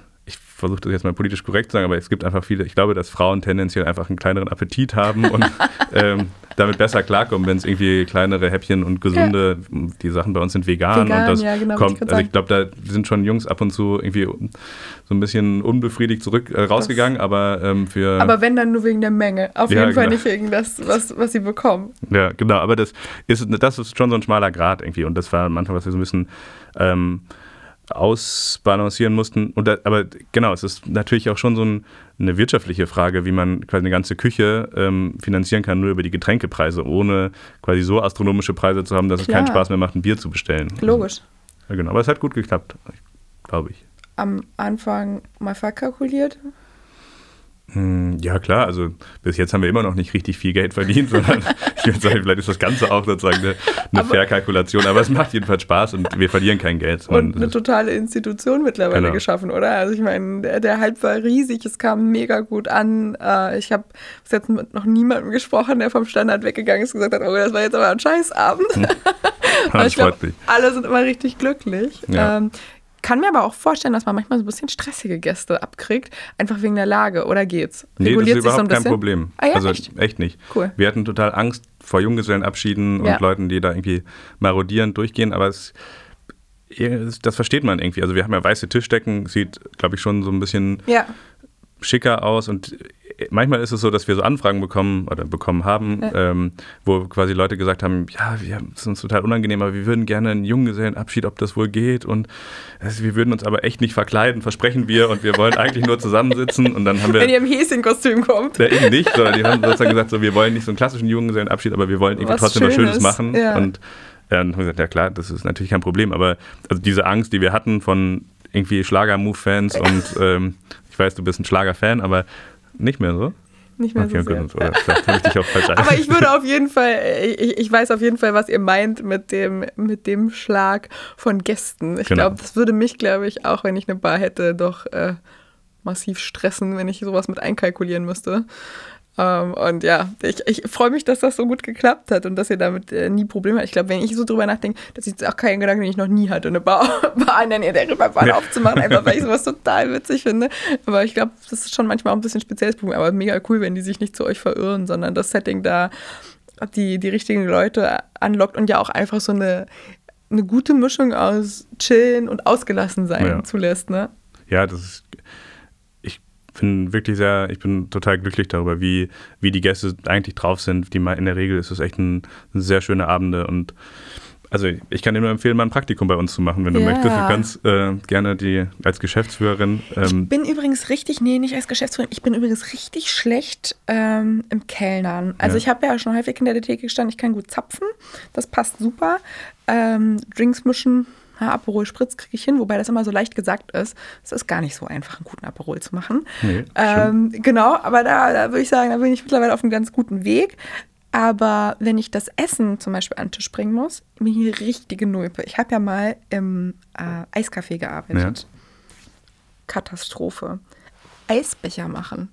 A: versuche das jetzt mal politisch korrekt zu sagen, aber es gibt einfach viele, ich glaube, dass Frauen tendenziell einfach einen kleineren Appetit haben und ähm, damit besser klarkommen, wenn es irgendwie kleinere Häppchen und gesunde, die Sachen bei uns sind vegan,
C: Vegan,
A: und das
C: ja, genau, ich
A: kommt,
C: grad
A: also ich glaube, da sind schon Jungs ab und zu irgendwie so ein bisschen unbefriedigt zurück äh, rausgegangen, aber ähm, für
C: Aber wenn dann nur wegen der Menge. Auf
A: Ja,
C: jeden Fall
A: genau.
C: nicht wegen das, was, was sie bekommen.
A: ja genau, aber das ist das ist schon so ein schmaler Grad irgendwie und das war Anfang, was wir so ein bisschen ähm, ausbalancieren mussten. Da, aber genau, es ist natürlich auch schon so ein, eine wirtschaftliche Frage, wie man quasi eine ganze Küche ähm, finanzieren kann, nur über die Getränkepreise, ohne quasi so astronomische Preise zu haben, dass es keinen
C: Klar.
A: Spaß mehr macht, ein Bier zu bestellen.
C: Logisch.
A: Ja, genau, aber es hat gut geklappt, glaube ich.
C: Am Anfang mal verkalkuliert.
A: Hm, Ja, klar, also bis jetzt haben wir immer noch nicht richtig viel Geld verdient, sondern ich würde sagen, vielleicht ist das Ganze auch sozusagen eine, eine
C: Aber-
A: Verkalkulation, aber es macht jedenfalls Spaß und wir verlieren kein Geld. sondern
C: Und eine totale Institution mittlerweile
A: Genau.
C: geschaffen, oder? Also ich meine, der, der Hype war riesig, es kam mega gut an. Äh, ich habe bis jetzt mit noch niemandem gesprochen, der vom Standard weggegangen ist und gesagt hat, oh, das war jetzt aber ein Scheißabend. Aber
A: das
C: ich glaube,
A: freut mich.
C: alle sind immer richtig glücklich.
A: Ja.
C: Kann mir aber auch vorstellen, dass man manchmal so ein bisschen stressige Gäste abkriegt, einfach wegen der Lage. Oder geht's?
A: Nee, das
C: Reguliert
A: ist
C: sich so ein
A: überhaupt kein
C: bisschen?
A: Problem.
C: Ah ja,
A: also
C: echt?
A: nicht.
C: Cool.
A: Wir hatten total Angst vor Junggesellenabschieden
C: Ja.
A: und Leuten, die da irgendwie marodierend durchgehen, aber es, das versteht man irgendwie. Also wir haben ja weiße Tischdecken, sieht, glaube ich, schon so ein bisschen
C: Ja,
A: schicker aus und manchmal ist es so, dass wir so Anfragen bekommen oder bekommen haben, ja. ähm, wo quasi Leute gesagt haben, ja, wir, es ist uns total unangenehm, aber wir würden gerne einen Junggesellenabschied, ob das wohl geht und also, wir würden uns aber echt nicht verkleiden, versprechen wir und wir wollen eigentlich nur zusammensitzen und dann haben wir...
C: Wenn ihr im Häschenkostüm kommt.
A: Ja, eben nicht, sondern die haben sozusagen gesagt, so, wir wollen nicht so einen klassischen Junggesellenabschied, aber wir wollen irgendwie was trotzdem Schönes. was Schönes machen ja. und dann haben wir gesagt, ja klar, das ist natürlich kein Problem, aber also diese Angst, die wir hatten von irgendwie Schlager-Move-Fans und ähm, ich weiß, du bist ein Schlager-Fan, aber nicht mehr so?
C: Nicht mehr okay, so sehr.
A: Oder vielleicht ich auch falsch
C: Aber ich würde auf jeden Fall, ich, ich weiß auf jeden Fall, was ihr meint mit dem, mit dem Schlag von Gästen. Ich genau. glaube, das würde mich, glaube ich, auch wenn ich eine Bar hätte, doch äh, massiv stressen, wenn ich sowas mit einkalkulieren müsste. Ähm, und ja, ich, ich freue mich, dass das so gut geklappt hat und dass ihr damit äh, nie Probleme habt. Ich glaube, wenn ich so drüber nachdenke, das ist auch kein Gedanke, den ich noch nie hatte, eine Bar, Bar in der Nähe der Ripperbahn ja. aufzumachen, einfach weil ich sowas total witzig finde. Aber ich glaube, das ist schon manchmal auch ein bisschen spezielles Problem. Aber mega cool, wenn die sich nicht zu euch verirren, sondern das Setting da die, die richtigen Leute anlockt und ja auch einfach so eine, eine gute Mischung aus Chillen und ausgelassen sein ja. zulässt, ne?
A: Ja, das ist bin wirklich sehr, ich bin total glücklich darüber, wie, wie die Gäste eigentlich drauf sind. Die in der Regel ist es echt ein, sehr schöne Abende und also ich kann dir nur empfehlen, mal ein Praktikum bei uns zu machen, wenn du ja. möchtest. Du kannst äh, gerne die als Geschäftsführerin.
C: Ähm ich bin übrigens richtig, nee, nicht als Geschäftsführerin, ich bin übrigens richtig schlecht ähm, im Kellnern. Also ja. ich habe ja schon häufig in der Theke gestanden, ich kann gut zapfen, das passt super. Ähm, Drinks mischen, ja, Aperol Spritz kriege ich hin, wobei das immer so leicht gesagt ist. Es ist gar nicht so einfach, einen guten Aperol zu machen. Nee, ähm, genau, aber da, da würde ich sagen, da bin ich mittlerweile auf einem ganz guten Weg. Aber wenn ich das Essen zum Beispiel an den Tisch bringen muss, bin ich eine richtige Nulpe. Ich habe ja mal im äh, Eiscafé gearbeitet. Ja. Katastrophe. Eisbecher machen.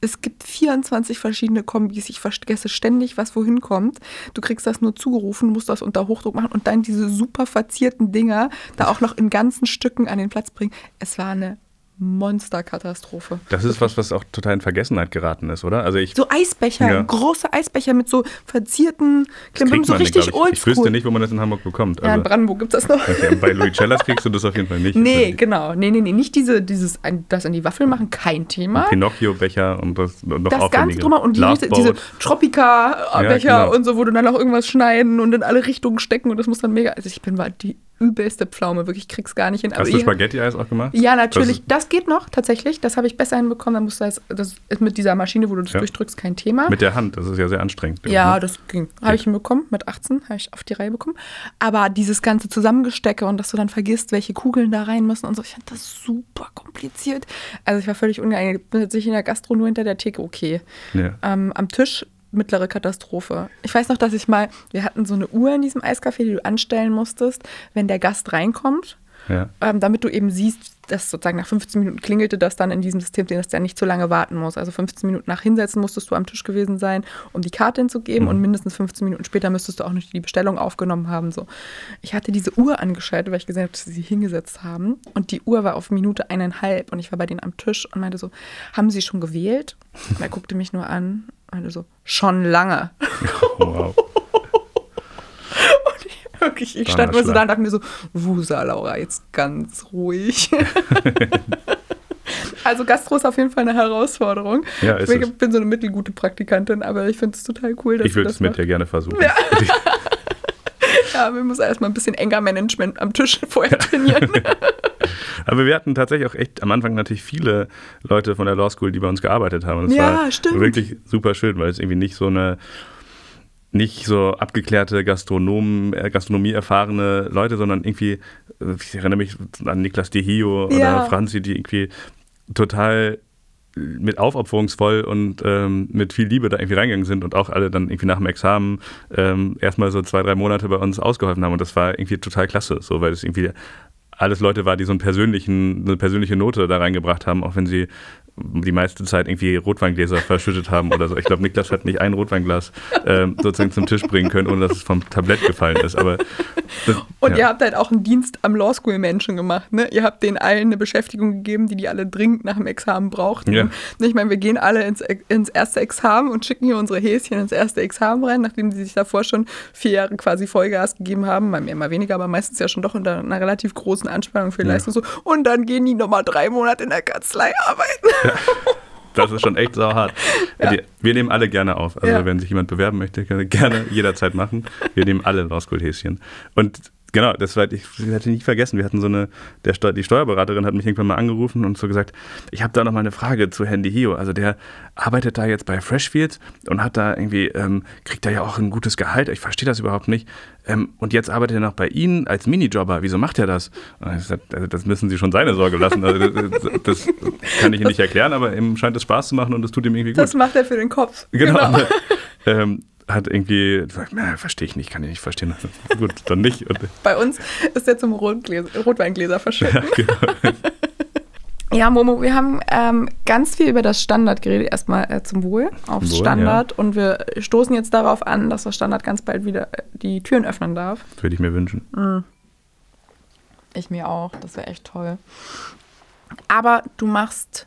C: Es gibt 24 verschiedene Kombis. Ich vergesse ständig, was wohin kommt. Du kriegst das nur zugerufen, musst das unter Hochdruck machen und dann diese super verzierten Dinger da auch noch in ganzen Stücken an den Platz bringen. Es war eine Monsterkatastrophe.
A: Das ist was, was auch total in Vergessenheit geraten ist, oder?
C: Also ich, so Eisbecher, ja. große Eisbecher mit so verzierten Klimbim, so richtig oldschool.
A: Ich, ich wüsste nicht, wo man das in Hamburg bekommt.
C: Also, ja, in also Brandenburg gibt es das noch.
A: Okay, bei Louis Cellas kriegst du das auf jeden Fall nicht.
C: Nee, genau. Nee, nee, nee, nicht diese, dieses, das in die Waffel machen, kein Thema.
A: Pinocchio-Becher und das noch
C: Das ganze drumherum und die, diese Tropica-Becher ja, genau. und so, wo du dann auch irgendwas schneiden und in alle Richtungen stecken und das muss dann mega, also ich bin die übelste Pflaume, wirklich, ich krieg's gar nicht hin.
A: Hast du Spaghetti-Eis auch gemacht?
C: Ja, natürlich. Das, das, geht noch, tatsächlich. Das habe ich besser hinbekommen. Dann musst du das, das ist mit dieser Maschine, wo du das ja. durchdrückst, kein Thema.
A: Mit der Hand, das ist ja sehr anstrengend.
C: Ja, ne? das ging. Habe ich hinbekommen, mit 18 habe ich auf die Reihe bekommen. Aber dieses ganze Zusammengestecke und dass du dann vergisst, welche Kugeln da rein müssen und so, ich fand das super kompliziert. Also ich war völlig ungeeignet. Bin tatsächlich in der Gastro nur hinter der Theke, okay. Ja. Ähm, am Tisch mittlere Katastrophe. Ich weiß noch, dass ich mal, wir hatten so eine Uhr in diesem Eiscafé, die du anstellen musstest, wenn der Gast reinkommt, ja. ähm, damit du eben siehst, dass sozusagen nach 15 Minuten klingelte das dann in diesem System, dass der nicht zu lange warten muss. Also 15 Minuten nach Hinsetzen musstest du am Tisch gewesen sein, um die Karte hinzugeben mhm. und mindestens 15 Minuten später müsstest du auch noch die Bestellung aufgenommen haben. So. Ich hatte diese Uhr angeschaltet, weil ich gesehen habe, dass sie sie hingesetzt haben und die Uhr war auf Minute eineinhalb und ich war bei denen am Tisch und meinte so, haben sie schon gewählt? Und er guckte mich nur an und meinte so, schon lange. Wow. Wirklich, ich stand mal so da und dachte mir so, Wusa, Laura, jetzt ganz ruhig. also Gastro ist auf jeden Fall eine Herausforderung. Ja, ich bin, bin so eine mittelgute Praktikantin, aber ich finde es total cool,
A: dass Ich würde es mit dir gerne versuchen. Ja.
C: ja, wir müssen erstmal ein bisschen enger Management am Tisch vorher trainieren.
A: Aber wir hatten tatsächlich auch echt am Anfang natürlich viele Leute von der Law School, die bei uns gearbeitet haben. Und es ja, war stimmt. wirklich super schön, weil es irgendwie nicht so eine nicht so abgeklärte Gastronomen, äh, Gastronomie erfahrene Leute, sondern irgendwie, äh, ich erinnere mich an Niklas Dehio ja. oder Franzi, die irgendwie total mit aufopferungsvoll und ähm, mit viel Liebe da irgendwie reingegangen sind und auch alle dann irgendwie nach dem Examen ähm, erstmal so zwei, drei Monate bei uns ausgeholfen haben. Und das war irgendwie total klasse, so weil es irgendwie alles Leute war, die so einen persönlichen, eine persönliche Note da reingebracht haben, auch wenn sie die meiste Zeit irgendwie Rotweingläser verschüttet haben oder so. Ich glaube, Niklas hat nicht ein Rotweinglas äh, sozusagen zum Tisch bringen können, ohne dass es vom Tablett gefallen ist. Aber
C: das, und ja. ihr habt halt auch einen Dienst am Law School Menschen gemacht. Ne? Ihr habt denen allen eine Beschäftigung gegeben, die die alle dringend nach dem Examen brauchten. Ja. Ich meine, wir gehen alle ins, ins erste Examen und schicken hier unsere Häschen ins erste Examen rein, nachdem sie sich davor schon vier Jahre quasi Vollgas gegeben haben. Mal mehr, mal weniger, aber meistens ja schon doch unter einer relativ großen Anspannung für die ja. Leistung. So. Und dann gehen die nochmal drei Monate in der Kanzlei arbeiten.
A: das ist schon echt sauhart.
C: Ja.
A: Wir nehmen alle gerne auf. Also
C: Ja.
A: wenn sich jemand bewerben möchte, kann er gerne jederzeit machen. Wir nehmen alle Law School Häschen. Und genau, das war, ich hatte nicht vergessen, wir hatten so eine, der Steu die Steuerberaterin hat mich irgendwann mal angerufen und so gesagt, ich habe da noch mal eine Frage zu Handy Hio. Also der arbeitet da jetzt bei Freshfields und hat da irgendwie, ähm, kriegt da ja auch ein gutes Gehalt. Ich verstehe das überhaupt nicht. Ähm, und jetzt arbeitet er noch bei Ihnen als Minijobber. Wieso macht er das? Und ich gesagt, also das müssen Sie schon seine Sorge lassen. Also das, das kann ich Ihnen nicht erklären, aber ihm scheint es Spaß zu machen und es tut ihm irgendwie gut.
C: Das macht er für den Kopf.
A: Genau. ähm, hat irgendwie, na, verstehe ich nicht, kann ich nicht verstehen. Gut, dann nicht. Und,
C: Bei uns ist er zum Rotgläser, Rotweingläser verschütten.
A: ja, genau.
C: Ja, Momo, wir haben ähm, ganz viel über das Standard geredet. Erstmal äh, zum Wohl aufs
A: Wohl,
C: Standard. Und wir stoßen jetzt darauf an, dass das Standard ganz bald wieder äh, die Türen öffnen darf.
A: Würde ich mir wünschen.
C: Ich mir auch. Das wäre echt toll. Aber du machst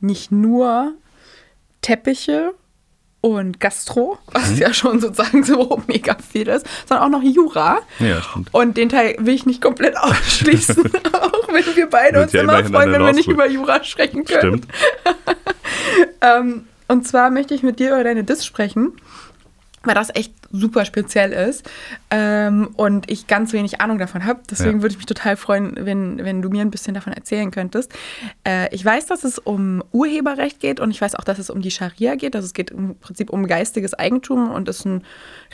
C: nicht nur Teppiche und Gastro, was ja schon sozusagen so mega viel ist, sondern auch noch Jura.
A: Ja, stimmt.
C: Und den Teil will ich nicht komplett ausschließen, auch wenn wir beide uns
A: ja
C: immer freuen, wenn wir nicht über Jura sprechen können.
A: Stimmt.
C: Ähm, und zwar möchte ich mit dir über deine Dis sprechen, weil das echt super speziell ist ähm, und ich ganz wenig Ahnung davon habe. Deswegen
A: Ja.
C: würde ich mich total freuen, wenn, wenn du mir ein bisschen davon erzählen könntest. Äh, ich weiß, dass es um Urheberrecht geht und ich weiß auch, dass es um die Scharia geht. Also es geht im Prinzip um geistiges Eigentum und ist ein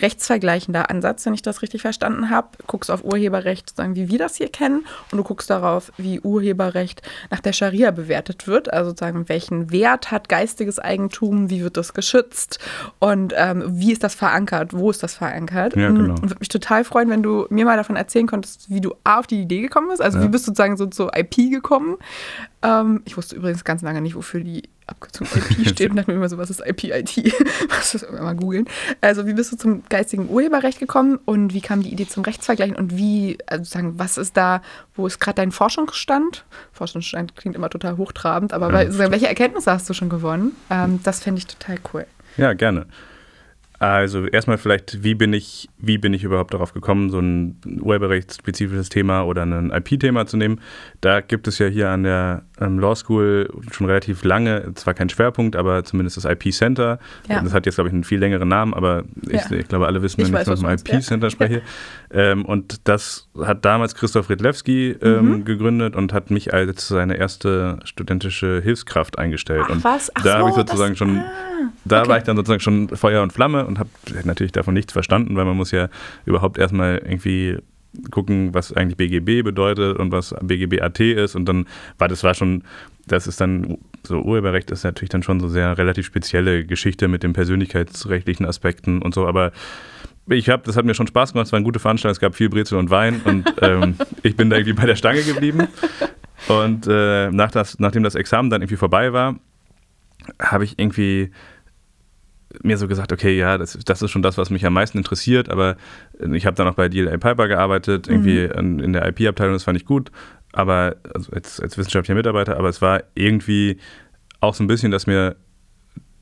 C: rechtsvergleichender Ansatz, wenn ich das richtig verstanden habe. Du guckst auf Urheberrecht, sozusagen, wie wir das hier kennen und du guckst darauf, wie Urheberrecht nach der Scharia bewertet wird. Also sozusagen, welchen Wert hat geistiges Eigentum, wie wird das geschützt und ähm, wie ist das verankert, wo ist das verankert.
A: Ja,
C: Mm,
A: genau.
C: Und mich total freuen, wenn du mir mal davon erzählen könntest, wie du A, auf die Idee gekommen bist. Also
A: Ja.
C: wie bist du sozusagen so zur IP gekommen? Ähm, ich wusste übrigens ganz lange nicht, wofür die Abkürzung IP steht und dachte mir immer so, was ist IP-IT? Was ist mal googeln. Also wie bist du zum geistigen Urheberrecht gekommen und wie kam die Idee zum Rechtsvergleichen und wie, also sozusagen, was ist da, wo ist gerade dein Forschungsstand? Forschungsstand klingt immer total hochtrabend, aber
A: Ja,
C: sozusagen, welche Erkenntnisse hast du schon gewonnen? Ähm, das fände ich total cool.
A: Ja, gerne. Also erstmal vielleicht, wie bin ich, wie bin ich überhaupt darauf gekommen, so ein urheberrechtsspezifisches Thema oder ein IP-Thema zu nehmen? Da gibt es ja hier an der ähm, Law School schon relativ lange, zwar kein Schwerpunkt, aber zumindest das IP-Center.
C: Ja.
A: Das hat jetzt, glaube ich, einen viel längeren Namen, aber ich,
C: Ja.
A: ich glaube, alle wissen,
C: Ich
A: wenn
C: weiß,
A: ich vom
C: meinst,
A: IP-Center spreche. Ähm, und das hat damals Christoph Redlewski ähm,
C: Mhm.
A: gegründet und hat mich als seine erste studentische Hilfskraft eingestellt.
C: Ach
A: und
C: was? Ach
A: da habe
C: so,
A: ich sozusagen
C: das-
A: schon,
C: ah,
A: da
C: okay.
A: war ich dann sozusagen schon Feuer und Flamme und habe natürlich davon nichts verstanden, weil man muss ja überhaupt erstmal irgendwie gucken, was eigentlich BGB bedeutet und was BGB AT ist. Und dann war das war schon, das ist dann so Urheberrecht ist natürlich dann schon so sehr relativ spezielle Geschichte mit den persönlichkeitsrechtlichen Aspekten und so, aber ich habe, das hat mir schon Spaß gemacht, es war eine gute Veranstaltung, es gab viel Brezel und Wein und ähm, ich bin da irgendwie bei der Stange geblieben. Und äh, nach das, nachdem das Examen dann irgendwie vorbei war, habe ich irgendwie mir so gesagt, okay, ja, das, das ist schon das, was mich am meisten interessiert, aber ich habe dann auch bei DLA Piper gearbeitet, irgendwie in, in der IP-Abteilung, das fand ich gut, aber also als, als wissenschaftlicher Mitarbeiter, aber es war irgendwie auch so ein bisschen, dass mir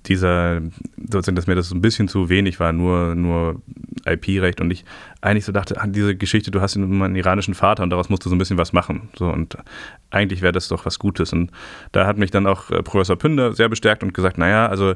A: dieser, sozusagen, dass mir das so ein bisschen zu wenig war, nur, nur IP-Recht und ich eigentlich so dachte, ah, diese Geschichte, du hast einen iranischen Vater und daraus musst du so ein bisschen was machen. So und eigentlich wäre das doch was Gutes. Und da hat mich dann auch äh, Professor Pünder sehr bestärkt und gesagt, naja, also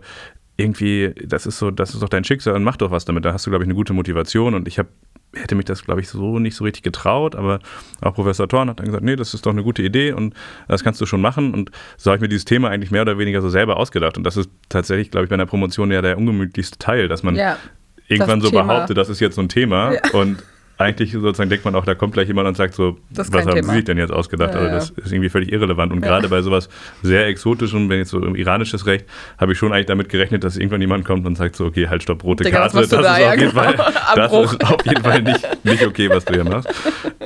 A: irgendwie, das ist so, das ist doch dein Schicksal und mach doch was damit. Da hast du, glaube ich, eine gute Motivation und ich habe hätte mich das, glaube ich, so nicht so richtig getraut, aber auch Professor Thorn hat dann gesagt, nee, das ist doch eine gute Idee und das kannst du schon machen. Und so habe ich mir dieses Thema eigentlich mehr oder weniger so selber ausgedacht. Und das ist tatsächlich, glaube ich, bei einer Promotion ja der ungemütlichste Teil, dass man
C: Ja,
A: irgendwann
C: das
A: so
C: Thema.
A: behauptet, das ist jetzt so ein Thema
C: Ja.
A: und eigentlich sozusagen denkt man auch, da kommt gleich jemand und sagt so,
C: Das
A: was haben
C: Thema.
A: Sie sich denn jetzt ausgedacht?
C: Ja,
A: also
C: ja.
A: das ist irgendwie völlig irrelevant. Und gerade bei sowas sehr exotischem, wenn jetzt so im iranisches Recht, habe ich schon eigentlich damit gerechnet, dass irgendwann jemand kommt und sagt so, okay, halt stopp, rote
C: Digga,
A: Karte,
C: du
A: das,
C: da?
A: ist
C: Ja,
A: auf jeden
C: genau.
A: Fall, das ist auf jeden Fall nicht, nicht okay, was du hier machst.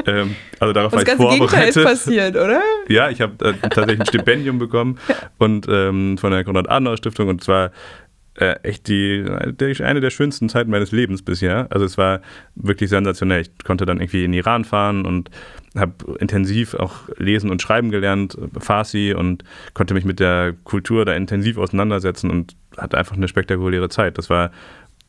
A: Ähm, also darauf
C: das
A: war ich
C: ganze Gegenteil ist
A: vorbereitet.
C: passiert, oder?
A: Ja, ich habe äh, tatsächlich ein Stipendium bekommen und ähm, von der Konrad-Adenauer-Stiftung und zwar äh, echt die, die, eine der schönsten Zeiten meines Lebens bisher. Also es war wirklich sensationell. Ich konnte dann irgendwie in den Iran fahren und habe intensiv auch lesen und schreiben gelernt, Farsi und konnte mich mit der Kultur da intensiv auseinandersetzen und hatte einfach eine spektakuläre Zeit. Das war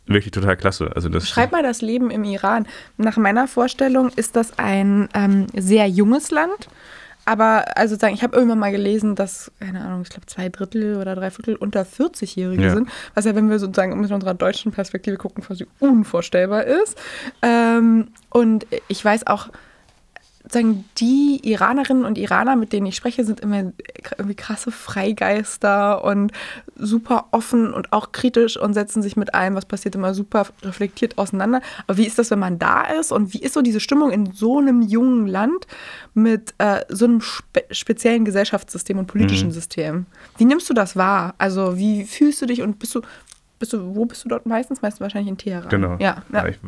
A: wirklich total klasse. Also das
C: Schreib mal das Leben im Iran. Nach meiner Vorstellung ist das ein ähm, sehr junges Land, aber also sagen, ich habe irgendwann mal gelesen, dass, keine Ahnung, ich glaube zwei Drittel oder drei Viertel unter 40-Jährige
A: Ja.
C: sind, was ja, wenn wir sozusagen mit unserer deutschen Perspektive gucken, quasi unvorstellbar ist. Ähm, und ich weiß auch, sagen die Iranerinnen und Iraner, mit denen ich spreche, sind immer irgendwie krasse Freigeister und super offen und auch kritisch und setzen sich mit allem, was passiert, immer super reflektiert auseinander. Aber wie ist das, wenn man da ist und wie ist so diese Stimmung in so einem jungen Land mit äh, so einem spe speziellen Gesellschaftssystem und politischen System? Wie nimmst du das wahr? Also wie fühlst du dich und bist du bist du, wo bist du dort meistens? Meistens wahrscheinlich in Teheran.
A: Genau.
C: Ja, ja.
A: Ich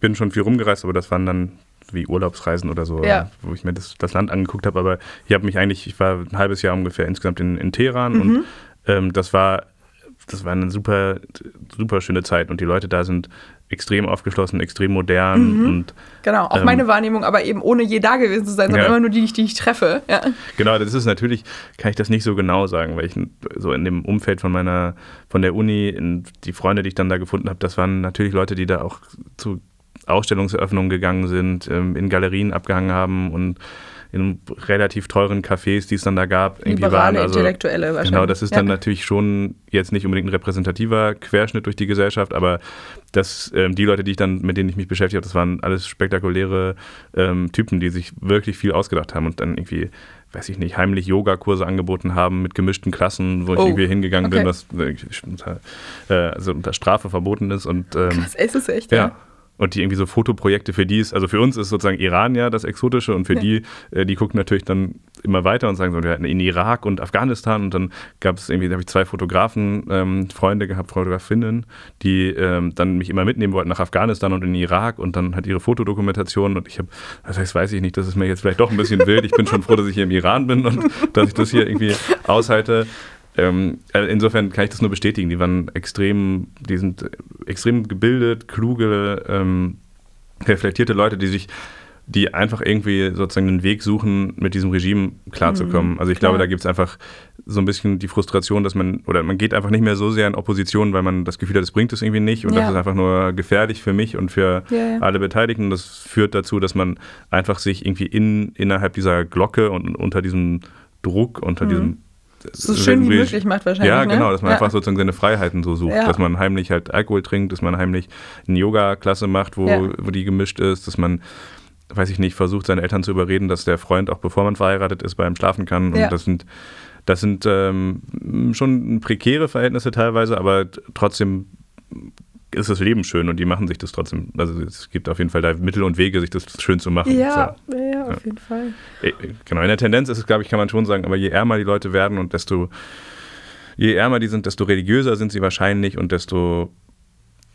A: bin schon viel rumgereist, aber das waren dann wie Urlaubsreisen oder so,
C: Ja.
A: wo ich mir das, das Land angeguckt habe. Aber ich habe mich eigentlich, ich war ein halbes Jahr ungefähr insgesamt in, in Teheran
C: Mhm.
A: und ähm, das war das war eine super, super schöne Zeit und die Leute da sind extrem aufgeschlossen, extrem modern
C: Mhm.
A: und
C: Genau, auch
A: Ähm,
C: meine Wahrnehmung, aber eben ohne je da gewesen zu sein, sondern
A: Ja.
C: immer nur die, die ich treffe. Ja.
A: Genau, das ist natürlich, kann ich das nicht so genau sagen, weil ich so in dem Umfeld von meiner, von der Uni, die Freunde, die ich dann da gefunden habe, das waren natürlich Leute, die da auch zu Ausstellungseröffnungen gegangen sind, ähm, in Galerien abgehangen haben und in relativ teuren Cafés, die es dann da gab, irgendwie
C: Liberale,
A: waren. Also,
C: Intellektuelle wahrscheinlich.
A: Genau, das ist
C: ja.
A: dann natürlich schon jetzt nicht unbedingt ein repräsentativer Querschnitt durch die Gesellschaft, aber das, ähm, die Leute, die ich dann, mit denen ich mich beschäftigt habe, das waren alles spektakuläre ähm, Typen, die sich wirklich viel ausgedacht haben und dann irgendwie, weiß ich nicht, heimlich Yogakurse angeboten haben mit gemischten Klassen, wo ich
C: Oh,
A: irgendwie hingegangen bin,
C: okay.
A: was wirklich unter, äh, also unter Strafe verboten ist und ähm,
C: Krass, ist es echt,
A: ja.
C: ja.
A: Und die irgendwie so Fotoprojekte für die ist, also für uns ist sozusagen Iran ja das Exotische und für
C: Ja.
A: die, äh, die gucken natürlich dann immer weiter und sagen so, wir hatten in Irak und Afghanistan und dann gab es irgendwie, da habe ich zwei Fotografen, ähm, Freunde gehabt, Fotografinnen, die ähm, dann mich immer mitnehmen wollten nach Afghanistan und in Irak und dann hat ihre Fotodokumentation und ich habe, das heißt, weiß ich nicht, das ist mir jetzt vielleicht doch ein bisschen wild. Ich bin schon froh, dass ich hier im Iran bin und dass ich das hier irgendwie aushalte. Ähm, äh, insofern kann ich das nur bestätigen. Die waren extrem, die sind extrem gebildet, kluge, ähm, reflektierte Leute, die sich, die einfach irgendwie sozusagen einen Weg suchen, mit diesem Regime klarzukommen.
C: Mhm,
A: also ich
C: klar.
A: glaube, da gibt es einfach so ein bisschen die Frustration, dass man, oder man geht einfach nicht mehr so sehr in Opposition, weil man das Gefühl hat, das bringt es irgendwie nicht und
C: Ja.
A: das ist einfach nur gefährlich für mich und für
C: Ja, ja.
A: alle Beteiligten. Das führt dazu, dass man einfach sich irgendwie in, innerhalb dieser Glocke und unter diesem Druck, unter diesem
C: So schön wie möglich macht wahrscheinlich.
A: ja,
C: ne?
A: genau, dass man
C: ja.
A: einfach sozusagen seine Freiheiten so sucht.
C: Ja.
A: Dass man heimlich halt Alkohol trinkt, dass man heimlich eine Yoga-Klasse macht, wo,
C: Ja.
A: wo die gemischt ist, dass man, weiß ich nicht, versucht, seine Eltern zu überreden, dass der Freund auch bevor man verheiratet ist, bei ihm schlafen kann. Und das sind, das sind ähm, schon prekäre Verhältnisse teilweise, aber trotzdem ist das Leben schön und die machen sich das trotzdem. Also es gibt auf jeden Fall da Mittel und Wege, sich das schön zu machen.
C: Ja,
A: So.
C: ja, ja, auf jeden Fall.
A: Äh, Genau, in der Tendenz ist es, glaube ich, kann man schon sagen, aber je ärmer die Leute werden und desto, je ärmer die sind, desto religiöser sind sie wahrscheinlich und desto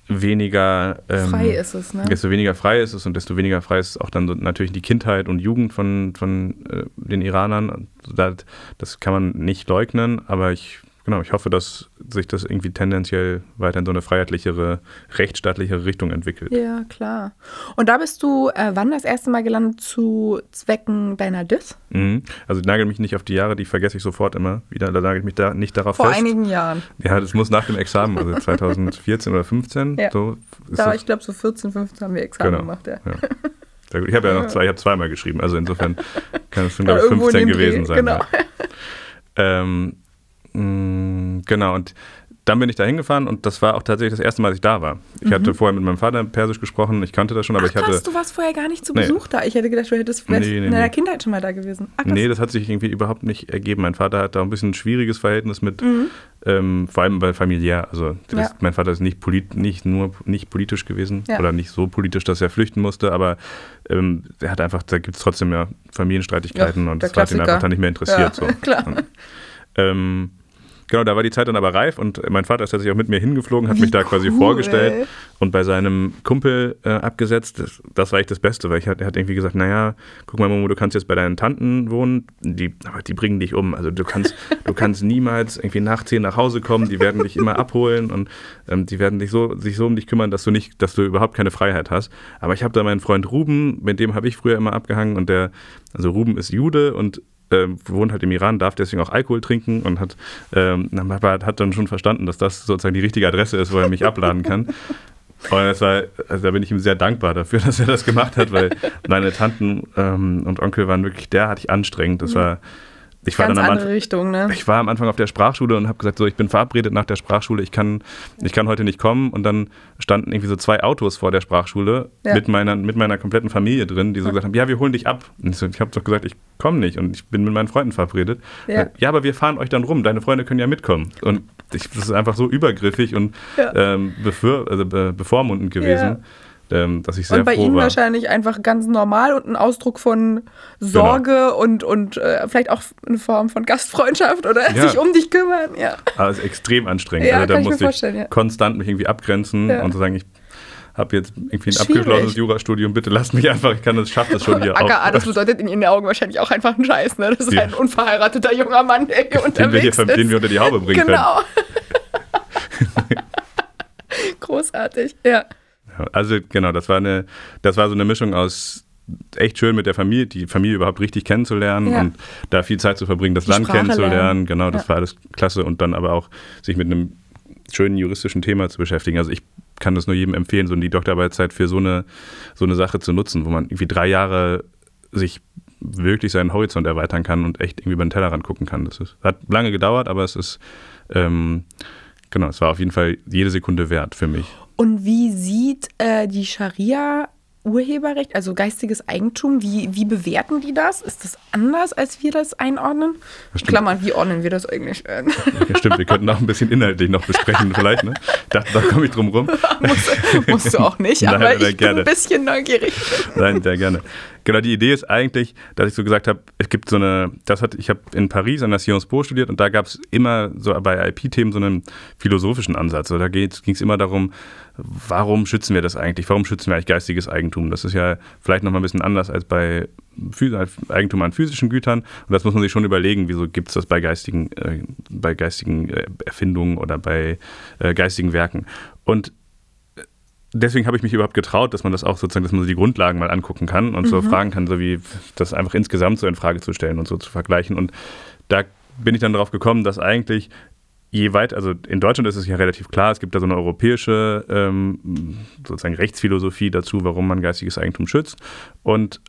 A: weniger ähm,
C: Frei ist es, ne?
A: desto weniger frei ist es und desto weniger frei ist auch dann so natürlich die Kindheit und Jugend von, von äh, den Iranern. Das, das kann man nicht leugnen, aber ich, genau, ich hoffe, dass sich das irgendwie tendenziell weiter in so eine freiheitlichere, rechtsstaatlichere Richtung entwickelt.
C: Ja, klar. Und da bist du äh, wann das erste Mal gelandet zu Zwecken deiner Dis?
A: Mhm. Also nagel mich nicht auf die Jahre, die vergesse ich sofort immer wieder. Da nagel ich mich da nicht darauf
C: Vor
A: fest.
C: einigen Jahren.
A: Ja, das muss nach dem Examen, also 2014 oder 15.
C: Ja.
A: So
C: Da, ich glaube, so 14, 15 haben wir Examen
A: Genau.
C: gemacht, ja.
A: Ja. Sehr gut. Ich habe ja noch zwei, ich habe zweimal geschrieben, also insofern kann es schon, glaube ich,
C: irgendwo in
A: 15
C: dem Dreh,
A: gewesen sein.
C: genau.
A: Ja. Ähm, mh, genau, und dann bin ich da hingefahren und das war auch tatsächlich das erste Mal, dass ich da war. Ich hatte vorher mit meinem Vater Persisch gesprochen, ich kannte das schon, aber
C: Mhm. Ach
A: ich hatte.
C: krass, du warst vorher gar nicht zu
A: Nee.
C: Besuch da. Ich hätte gedacht, du hättest
A: Nee, nee,
C: in deiner
A: nee.
C: Kindheit schon mal da gewesen. Ach.
A: Nee, das hat sich irgendwie überhaupt nicht ergeben. Mein Vater hat da ein bisschen ein schwieriges Verhältnis mit,
C: Mhm.
A: ähm, vor allem bei familiär. Also
C: Ja.
A: mein Vater ist nicht, polit, nicht nur nicht politisch gewesen
C: Ja.
A: oder nicht so politisch, dass er flüchten musste, aber ähm, er hat einfach, da gibt es trotzdem ja Familienstreitigkeiten
C: Ja,
A: und das hat ihn
C: Klassiker.
A: einfach dann nicht mehr interessiert.
C: Ja,
A: so.
C: klar.
A: Und, ähm, Genau, da war die Zeit dann aber reif und mein Vater ist tatsächlich auch mit mir hingeflogen, hat
C: Wie
A: mich da quasi
C: cool.
A: vorgestellt und bei seinem Kumpel äh, abgesetzt. Das, das war echt das Beste, weil ich er hat irgendwie gesagt, naja, guck mal, Momo, du kannst jetzt bei deinen Tanten wohnen, die, aber die bringen dich um. Also du kannst, du kannst niemals irgendwie nach zehn nach Hause kommen, die werden dich immer abholen und ähm, die werden dich so, sich so um dich kümmern, dass du nicht, dass du überhaupt keine Freiheit hast. Aber ich habe da meinen Freund Ruben, mit dem habe ich früher immer abgehangen und der, also Ruben ist Jude und ähm, wohnt halt im Iran, darf deswegen auch Alkohol trinken und hat, ähm, Papa hat dann schon verstanden, dass das sozusagen die richtige Adresse ist, wo er mich abladen kann. Und das war, also da bin ich ihm sehr dankbar dafür, dass er das gemacht hat, weil meine Tanten ähm, und Onkel waren wirklich derartig anstrengend. Das war ich war
C: Ganz
A: dann am
C: andere
A: Anfang,
C: Richtung, ne?
A: ich war am Anfang auf der Sprachschule und habe gesagt, so ich bin verabredet nach der Sprachschule, ich kann, ich kann heute nicht kommen. Und dann standen irgendwie so zwei Autos vor der Sprachschule
C: Ja.
A: mit, meiner, mit meiner kompletten Familie drin, die so gesagt haben, ja, wir holen dich ab. Und ich, so, ich habe doch gesagt, ich komme nicht und ich bin mit meinen Freunden verabredet.
C: Ja.
A: ja, aber wir fahren euch dann rum, deine Freunde können ja mitkommen. Und ich, das ist einfach so übergriffig und
C: Ja.
A: ähm, bevor, also, be, bevormundend gewesen, ähm, dass ich sehr
C: Und bei Ihnen
A: war.
C: wahrscheinlich einfach ganz normal und ein Ausdruck von Sorge und, und äh, vielleicht auch eine Form von Gastfreundschaft oder
A: Ja.
C: sich um dich kümmern. Ja.
A: Aber es ist extrem anstrengend.
C: Ja,
A: also da
C: ich
A: musste ich
C: ja.
A: konstant mich irgendwie abgrenzen
C: Ja.
A: und so sagen, ich habe jetzt irgendwie ein
C: Schwierig.
A: abgeschlossenes Jurastudium, bitte lasst mich einfach, ich kann das, schaff das schon hier
C: AKA, das bedeutet in Ihren Augen wahrscheinlich auch einfach einen Scheiß. Ne? Das ist
A: Ja.
C: ein unverheirateter junger Mann, der hier
A: den wir,
C: unterwegs
A: hier,
C: ist.
A: den wir unter die Haube bringen
C: genau. Großartig, ja.
A: können. Ja, Also genau, das war eine, das war so eine Mischung aus echt schön mit der Familie, die Familie überhaupt richtig kennenzulernen
C: Ja.
A: und da viel Zeit zu verbringen, das
C: Die
A: Land
C: Sprache
A: kennenzulernen.
C: lernen.
A: Genau, das
C: Ja.
A: war alles klasse und dann aber auch sich mit einem schönen juristischen Thema zu beschäftigen. Also ich kann das nur jedem empfehlen, so die Doktorarbeitszeit für so eine, so eine Sache zu nutzen, wo man irgendwie drei Jahre sich wirklich seinen Horizont erweitern kann und echt irgendwie über den Tellerrand gucken kann. Das ist, hat lange gedauert, aber es ist, ähm, genau, es war auf jeden Fall jede Sekunde wert für mich.
C: Und wie sieht äh, die Scharia Urheberrecht, also geistiges Eigentum, wie, wie bewerten die das? Ist das anders, als wir das einordnen?
A: Stimmt.
C: Klammern, wie ordnen wir das eigentlich ein?
A: Ja, stimmt, wir könnten auch ein bisschen inhaltlich noch besprechen, vielleicht, ne? Da, da komme ich drum rum.
C: musst, musst du auch nicht,
A: Nein,
C: aber ich bin
A: gerne.
C: ein bisschen neugierig.
A: Nein, sehr gerne. Genau, die Idee ist eigentlich, dass ich so gesagt habe, es gibt so eine, das hat, ich habe in Paris an der Sciences Po studiert und da gab es immer so bei IP-Themen so einen philosophischen Ansatz. So, da ging es immer darum, warum schützen wir das eigentlich? Warum schützen wir eigentlich geistiges Eigentum? Das ist ja vielleicht nochmal ein bisschen anders als bei Eigentum an physischen Gütern. Und das muss man sich schon überlegen, wieso gibt es das bei geistigen, äh, bei geistigen äh, Erfindungen oder bei äh, geistigen Werken. Und deswegen habe ich mich überhaupt getraut, dass man das auch sozusagen, dass man so die Grundlagen mal angucken kann und so fragen kann, so wie das einfach insgesamt so in Frage zu stellen und so zu vergleichen. Und da bin ich dann darauf gekommen, dass eigentlich je weit, also in Deutschland ist es ja relativ klar, es gibt da so eine europäische ähm, sozusagen Rechtsphilosophie dazu, warum man geistiges Eigentum schützt. Und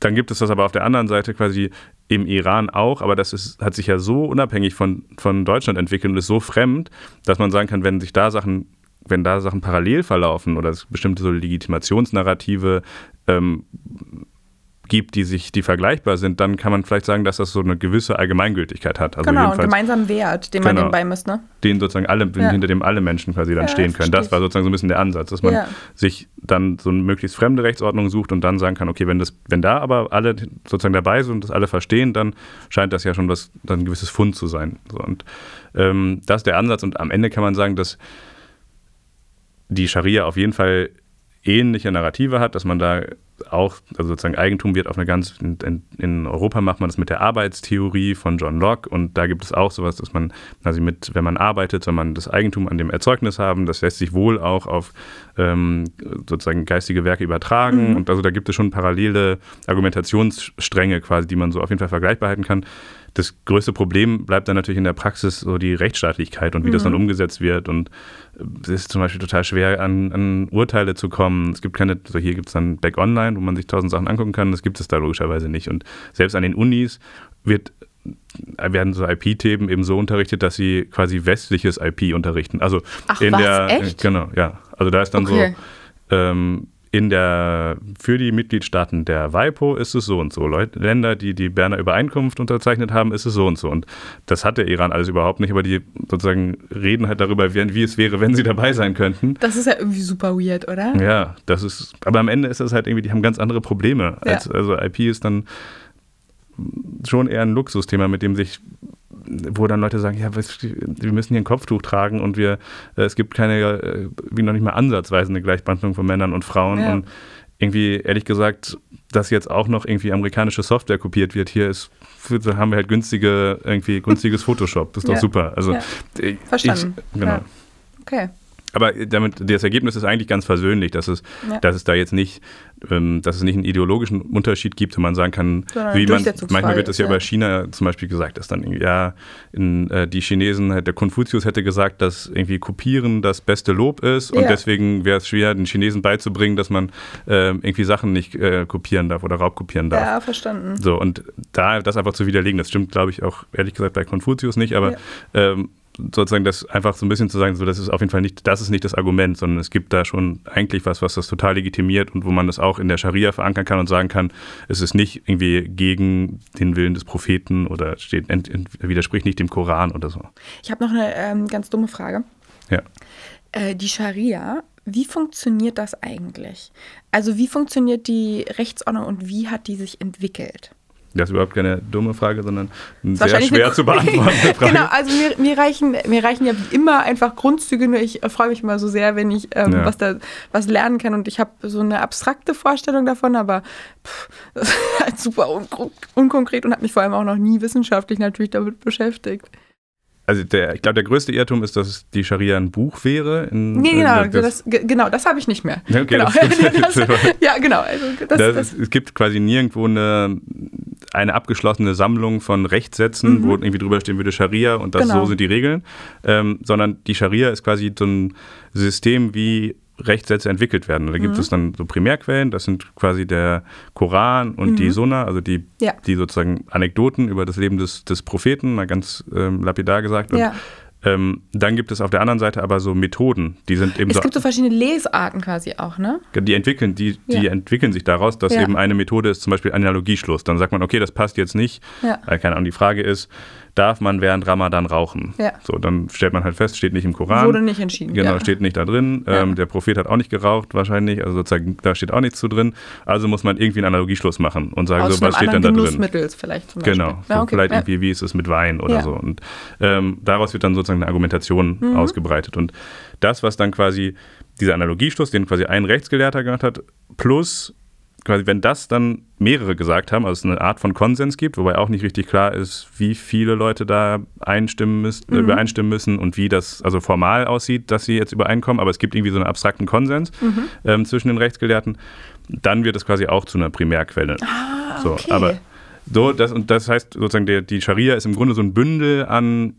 A: dann gibt es das aber auf der anderen Seite quasi im Iran auch, aber das ist, hat sich ja so unabhängig von, von Deutschland entwickelt und ist so fremd, dass man sagen kann, wenn sich da Sachen, wenn da Sachen parallel verlaufen oder es bestimmte so Legitimationsnarrative ähm, gibt, die sich, die vergleichbar sind, dann kann man vielleicht sagen, dass das so eine gewisse Allgemeingültigkeit hat. Also
C: genau, einen gemeinsamen Wert, den man
A: Genau.
C: dem beimisst, ne?
A: den sozusagen alle,
C: Ja.
A: hinter dem alle Menschen quasi dann
C: Ja,
A: stehen können. Das war sozusagen so ein bisschen der Ansatz, dass man
C: Ja.
A: sich dann so eine möglichst fremde Rechtsordnung sucht und dann sagen kann, okay, wenn das, wenn da aber alle sozusagen dabei sind und das alle verstehen, dann scheint das ja schon was, dann ein gewisses Fund zu sein. So, und ähm, das ist der Ansatz und am Ende kann man sagen, dass die Scharia auf jeden Fall ähnliche Narrative hat, dass man da auch, also sozusagen Eigentum wird auf eine ganz, in, in Europa macht man das mit der Arbeitstheorie von John Locke und da gibt es auch sowas, dass man, also mit, wenn man arbeitet, soll man das Eigentum an dem Erzeugnis haben, das lässt sich wohl auch auf ähm, sozusagen geistige Werke übertragen und also da gibt es schon parallele Argumentationsstränge quasi, die man so auf jeden Fall vergleichbar halten kann. Das größte Problem bleibt dann natürlich in der Praxis so die Rechtsstaatlichkeit und wie das dann umgesetzt wird. Und es ist zum Beispiel total schwer, an, an Urteile zu kommen. Es gibt keine, so hier gibt es dann Back Online, wo man sich tausend Sachen angucken kann. Das gibt es da logischerweise nicht. Und selbst an den Unis wird, werden so IP-Themen eben so unterrichtet, dass sie quasi westliches IP unterrichten. Also
C: Ach
A: in
C: was,
A: der
C: echt?
A: genau, ja. Also da ist dann
C: Okay.
A: so ähm, in der, für die Mitgliedstaaten der WIPO ist es so und so. Leute, Länder, die die Berner Übereinkunft unterzeichnet haben, ist es so und so. Und das hat der Iran alles überhaupt nicht, aber die sozusagen reden halt darüber, wie, wie es wäre, wenn sie dabei sein könnten.
C: Das ist ja irgendwie super weird, oder?
A: Ja, das ist, aber am Ende ist das halt irgendwie, die haben ganz andere Probleme.
C: Ja.
A: Als, Also IP ist dann schon eher ein Luxusthema, mit dem sich wo dann Leute sagen, ja, wir müssen hier ein Kopftuch tragen und wir, äh, es gibt keine, äh, wie noch nicht mal ansatzweise eine Gleichbehandlung von Männern und Frauen
C: Ja.
A: und irgendwie, ehrlich gesagt, dass jetzt auch noch irgendwie amerikanische Software kopiert wird, hier ist, haben wir halt günstige, irgendwie günstiges Photoshop, das ist doch
C: Ja.
A: super. Also,
C: Ja.
A: ich-
C: Verstanden.
A: Ich, genau.
C: Okay.
A: Aber damit, das Ergebnis ist eigentlich ganz versöhnlich, dass es,
C: Ja.
A: dass es da jetzt nicht, ähm, dass es nicht einen ideologischen Unterschied gibt, wo man sagen kann,
C: Sondern
A: wie man, manchmal wird es ja über. China zum Beispiel gesagt, dass dann ja, in, äh, die Chinesen, der Konfuzius hätte gesagt, dass irgendwie Kopieren das beste Lob ist und
C: Ja.
A: deswegen wäre es schwer, den Chinesen beizubringen, dass man äh, irgendwie Sachen nicht äh, kopieren darf oder raubkopieren darf.
C: Ja, verstanden.
A: So, und da das einfach zu widerlegen, das stimmt, glaube ich, auch ehrlich gesagt bei Konfuzius nicht, aber ähm, sozusagen das einfach so ein bisschen zu sagen, so, das ist auf jeden Fall nicht, das ist nicht das Argument, sondern es gibt da schon eigentlich was, was das total legitimiert und wo man das auch in der Scharia verankern kann und sagen kann, es ist nicht irgendwie gegen den Willen des Propheten oder steht, ent, ent, widerspricht nicht dem Koran oder so.
C: Ich habe noch eine ähm, ganz dumme Frage.
A: Ja.
C: Äh, die Scharia, wie funktioniert das eigentlich? Also wie funktioniert die Rechtsordnung und wie hat die sich entwickelt?
A: Das ist überhaupt keine dumme Frage, sondern sehr schwer zu beantwortende Frage.
C: Genau, also mir, mir, reichen, mir reichen ja wie immer einfach Grundzüge, nur ich freue mich immer so sehr, wenn ich ähm,
A: Ja.
C: was, da, was lernen kann und ich habe so eine abstrakte Vorstellung davon, aber pff, das ist halt super un unkonkret und habe mich vor allem auch noch nie wissenschaftlich natürlich damit beschäftigt.
A: Also der, ich glaube, der größte Irrtum ist, dass die Scharia ein Buch wäre. In,
C: Nee, genau,
A: in
C: das, ge- genau, das habe ich nicht mehr.
A: Ja, okay,
C: genau.
A: das-
C: das, ja, genau. Also das,
A: Das,
C: das,
A: es gibt quasi nirgendwo eine, eine abgeschlossene Sammlung von Rechtssätzen, wo irgendwie drüber stehen würde Scharia und das
C: Mhm. Genau.
A: so sind die Regeln, ähm, sondern die Scharia ist quasi so ein System, wie Rechtssätze entwickelt werden. Und da gibt
C: Mhm.
A: es dann so Primärquellen, das sind quasi der Koran und die Sunna, also die,
C: Mhm. Ja.
A: die sozusagen Anekdoten über das Leben des, des Propheten, mal ganz ähm, lapidar gesagt. Und,
C: Ja.
A: Ähm, dann gibt es auf der anderen Seite aber so Methoden, die sind eben
C: es
A: so
C: gibt so verschiedene Lesarten quasi auch, ne?
A: die entwickeln, die, die
C: Ja.
A: entwickeln sich daraus, dass
C: Ja.
A: eben eine Methode ist, zum Beispiel Analogieschluss. Dann sagt man, okay, das passt jetzt nicht.
C: Ja.
A: Keine Ahnung, die Frage ist, darf man während Ramadan rauchen?
C: Ja.
A: So, dann stellt man halt fest, steht nicht im Koran.
C: Wurde nicht entschieden.
A: Genau,
C: ja.
A: steht nicht da drin.
C: Ja.
A: Ähm, der Prophet hat auch nicht geraucht, wahrscheinlich. Also sozusagen, da steht auch nichts zu drin. Also muss man irgendwie einen Analogieschluss machen und sagen,
C: Aus
A: so, was steht denn da drin?
C: Genussmittel vielleicht zum Beispiel.
A: Genau, so
C: okay.
A: vielleicht irgendwie, wie ist es mit Wein oder so. Und ähm, daraus wird dann sozusagen eine Argumentation
C: Mhm.
A: ausgebreitet. Und das, was dann quasi dieser Analogieschluss, den quasi ein Rechtsgelehrter gemacht hat, plus quasi, wenn das dann mehrere gesagt haben, also es eine Art von Konsens gibt, wobei auch nicht richtig klar ist, wie viele Leute da einstimmen müssen,
C: Mhm.
A: äh, übereinstimmen müssen und wie das also formal aussieht, dass sie jetzt übereinkommen, aber es gibt irgendwie so einen abstrakten Konsens
C: Mhm.
A: ähm, zwischen den Rechtsgelehrten, dann wird es quasi auch zu einer Primärquelle.
C: Ah,
A: So,
C: okay.
A: aber so, das, und das heißt sozusagen, der, die Scharia ist im Grunde so ein Bündel an,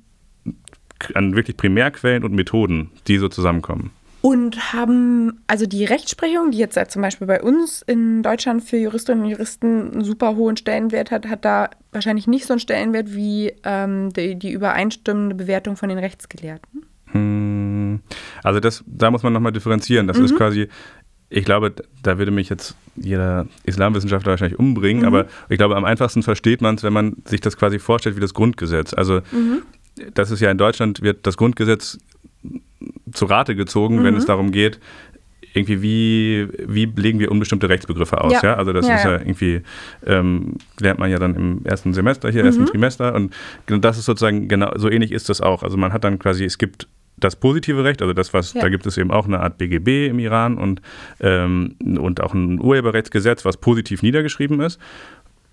A: an wirklich Primärquellen und Methoden, die so zusammenkommen.
C: Und haben also die Rechtsprechung, die jetzt ja zum Beispiel bei uns in Deutschland für Juristinnen und Juristen einen super hohen Stellenwert hat, hat da wahrscheinlich nicht so einen Stellenwert wie ähm, die, die übereinstimmende Bewertung von den Rechtsgelehrten.
A: Hm, Also das, da muss man nochmal differenzieren. Das ist quasi, ich glaube, da würde mich jetzt jeder Islamwissenschaftler wahrscheinlich umbringen, aber ich glaube, am einfachsten versteht man es, wenn man sich das quasi vorstellt wie das Grundgesetz. Also das ist ja in Deutschland, wird das Grundgesetz zu Rate gezogen, wenn es darum geht, irgendwie, wie, wie legen wir unbestimmte Rechtsbegriffe aus, ja?
C: Ja.
A: Also das
C: Ja,
A: ist ja
C: ja.
A: irgendwie, ähm, lernt man ja dann im ersten Semester hier, ersten Trimester und genau das ist sozusagen, genau, so ähnlich ist das auch. Also man hat dann quasi, es gibt das positive Recht, also das, was, da gibt es eben auch eine Art BGB im Iran und, ähm, und auch ein Urheberrechtsgesetz, was positiv niedergeschrieben ist.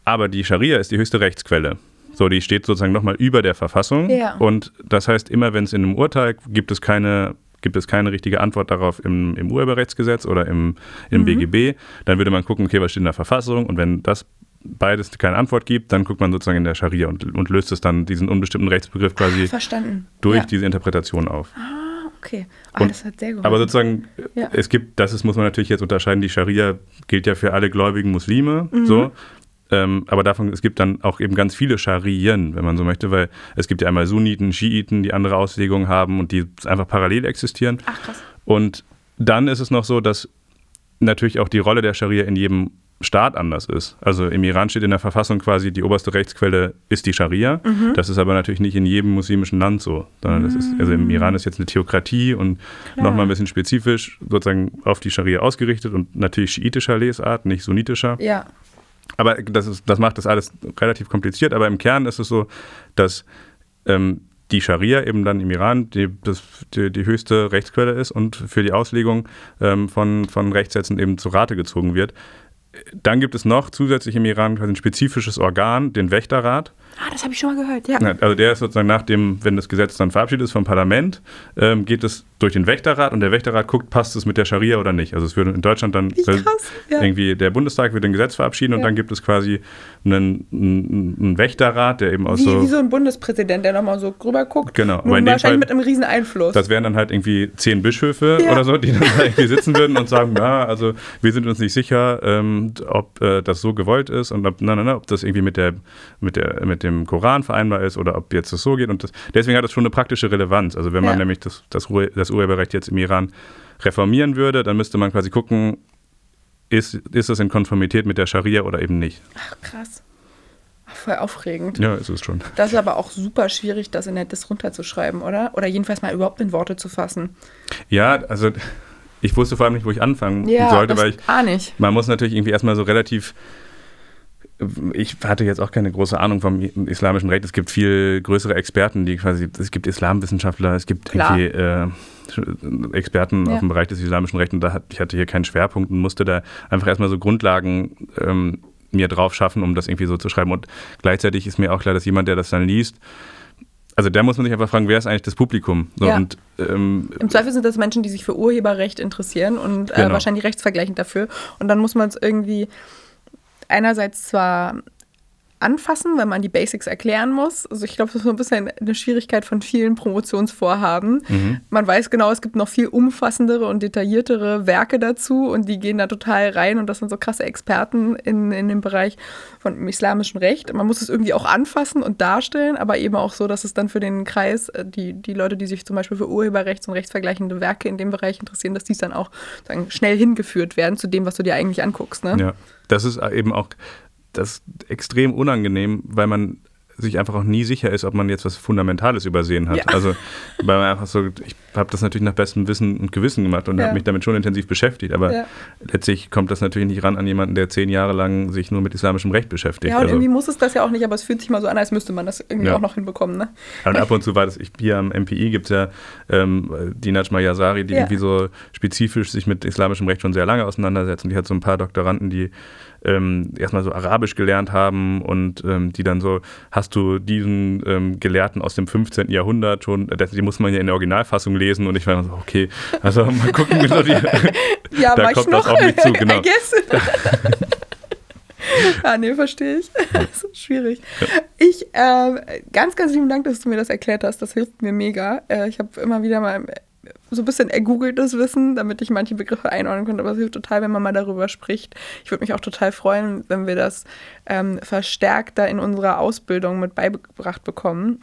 A: Aber die Scharia ist die höchste Rechtsquelle. So, die steht sozusagen nochmal über der Verfassung. Und das heißt, immer wenn es in einem Urteil gibt es keine, gibt es keine richtige Antwort darauf im, im Urheberrechtsgesetz oder im, im BGB, dann würde man gucken, okay, was steht in der Verfassung? Und wenn das beides keine Antwort gibt, dann guckt man sozusagen in der Scharia und, und löst es dann diesen unbestimmten Rechtsbegriff quasi
C: Verstanden.
A: durch
C: ja.
A: diese Interpretation auf.
C: Ah, okay. Ah,
A: Und-
C: das hat sehr.
A: Aber sozusagen,
C: Ja.
A: es gibt, das ist, muss man natürlich jetzt unterscheiden, die Scharia gilt ja für alle gläubigen Muslime,
C: Mhm.
A: so. Ähm, aber davon, es gibt dann auch eben ganz viele Scharien, wenn man so möchte, weil es gibt ja einmal Sunniten, Schiiten, die andere Auslegungen haben und die einfach parallel existieren.
C: Ach krass.
A: Und dann ist es noch so, dass natürlich auch die Rolle der Scharia in jedem Staat anders ist. Also im Iran steht in der Verfassung quasi, die oberste Rechtsquelle ist die Scharia.
C: Mhm.
A: Das ist aber natürlich nicht in jedem muslimischen Land so, sondern das ist, also im Iran ist jetzt eine Theokratie und nochmal ein bisschen spezifisch sozusagen auf die Scharia ausgerichtet und natürlich schiitischer Lesart, nicht sunnitischer.
C: Ja.
A: Aber das, ist, das macht das alles relativ kompliziert. Aber im Kern ist es so, dass ähm, die Scharia eben dann im Iran die, das, die, die höchste Rechtsquelle ist und für die Auslegung ähm, von, von Rechtssätzen eben zu Rate gezogen wird. Dann gibt es noch zusätzlich im Iran ein spezifisches Organ, den Wächterrat.
C: Ah, das habe ich schon mal gehört, ja.
A: Also der ist sozusagen nach dem, wenn das Gesetz dann verabschiedet ist vom Parlament, ähm, geht es durch den Wächterrat und der Wächterrat guckt, passt es mit der Scharia oder nicht. Also es würde in Deutschland dann
C: krass, ja.
A: irgendwie der Bundestag wird ein Gesetz verabschieden und
C: Ja.
A: dann gibt es quasi einen, einen, einen Wächterrat, der eben aus
C: Wie,
A: so,
C: wie so ein Bundespräsident, der nochmal so rüber guckt.
A: Genau,
C: Nur wahrscheinlich
A: Fall-
C: mit einem riesen Einfluss.
A: das wären dann halt irgendwie zehn Bischöfe
C: Ja.
A: oder so, die dann da irgendwie sitzen würden und sagen, ja, also wir sind uns nicht sicher, ähm, ob äh, das so gewollt ist und ob, na, na, na, ob das irgendwie mit, der, mit, der, mit dem Koran vereinbar ist oder ob jetzt das so geht. Und das, deswegen hat das schon eine praktische Relevanz. Also wenn man
C: Ja.
A: nämlich das, das, Ur- das Urheberrecht jetzt im Iran reformieren würde, dann müsste man quasi gucken, ist, ist das in Konformität mit der Scharia oder eben nicht.
C: Ach, krass. Voll aufregend.
A: Ja, ist es schon.
C: Das ist aber auch super schwierig, das in der Dis runterzuschreiben, oder? Oder jedenfalls mal überhaupt in Worte zu fassen.
A: Ja, also ich wusste vor allem nicht, wo ich anfangen
C: Ja,
A: sollte, weil ich
C: gar nicht.
A: man muss natürlich irgendwie erstmal so relativ. Ich hatte jetzt auch keine große Ahnung vom islamischen Recht. Es gibt viel größere Experten, die quasi, es gibt Islamwissenschaftler, es gibt
C: Klar.
A: irgendwie äh, Experten
C: Ja.
A: auf dem Bereich des islamischen Rechts und da hat, ich hatte hier keinen Schwerpunkt und musste da einfach erstmal so Grundlagen ähm, mir drauf schaffen, um das irgendwie so zu schreiben. Und gleichzeitig ist mir auch klar, dass jemand, der das dann liest, also da muss man sich einfach fragen, wer ist eigentlich das Publikum? So,
C: Ja.
A: und, ähm,
C: Im Zweifel sind das Menschen, die sich für Urheberrecht interessieren und äh,
A: Genau.
C: wahrscheinlich rechtsvergleichend dafür. Und dann muss man es irgendwie einerseits zwar anfassen, wenn man die Basics erklären muss. Also ich glaube, das ist so ein bisschen eine Schwierigkeit von vielen Promotionsvorhaben.
A: Mhm.
C: Man weiß genau, es gibt noch viel umfassendere und detailliertere Werke dazu und die gehen da total rein und das sind so krasse Experten in, in dem Bereich von dem islamischen Recht. Man muss es irgendwie auch anfassen und darstellen, aber eben auch so, dass es dann für den Kreis, äh, die, die Leute, die sich zum Beispiel für Urheberrechts- und rechtsvergleichende Werke in dem Bereich interessieren, dass die dann auch sagen, schnell hingeführt werden zu dem, was du dir eigentlich anguckst. Ne?
A: Ja, das ist eben auch das ist extrem unangenehm, weil man sich einfach auch nie sicher ist, ob man jetzt was Fundamentales übersehen hat.
C: Ja.
A: Also weil man einfach so, ich habe das natürlich nach bestem Wissen und Gewissen gemacht und
C: Ja.
A: habe mich damit schon intensiv beschäftigt, aber
C: Ja.
A: letztlich kommt das natürlich nicht ran an jemanden, der zehn Jahre lang sich nur mit islamischem Recht beschäftigt.
C: Ja, und
A: also,
C: irgendwie muss es das ja auch nicht, aber es fühlt sich mal so an, als müsste man das irgendwie auch noch hinbekommen. Ne?
A: und ab und zu war das, ich, hier am MPI gibt es ja ähm, die Najma Yazari, die irgendwie so spezifisch sich mit islamischem Recht schon sehr lange auseinandersetzt und die hat so ein paar Doktoranden, die ähm, erstmal so Arabisch gelernt haben und ähm, die dann so, hast du diesen ähm, Gelehrten aus dem 15. Jahrhundert schon, das, die muss man ja in der Originalfassung lesen und ich war immer so, okay, also mal gucken, wie so die,
C: Ja,
A: da kommt
C: noch.
A: das auf mich zu, genau.
C: Ah, nee, verstehe ich. das ist schwierig. Ich, ähm, ganz, ganz lieben Dank, dass du mir das erklärt hast. Das hilft mir mega. Äh, ich habe immer wieder mal so ein bisschen ergoogeltes Wissen, damit ich manche Begriffe einordnen konnte. Aber es hilft total, wenn man mal darüber spricht. Ich würde mich auch total freuen, wenn wir das ähm, verstärkter in unserer Ausbildung mit beigebracht bekommen.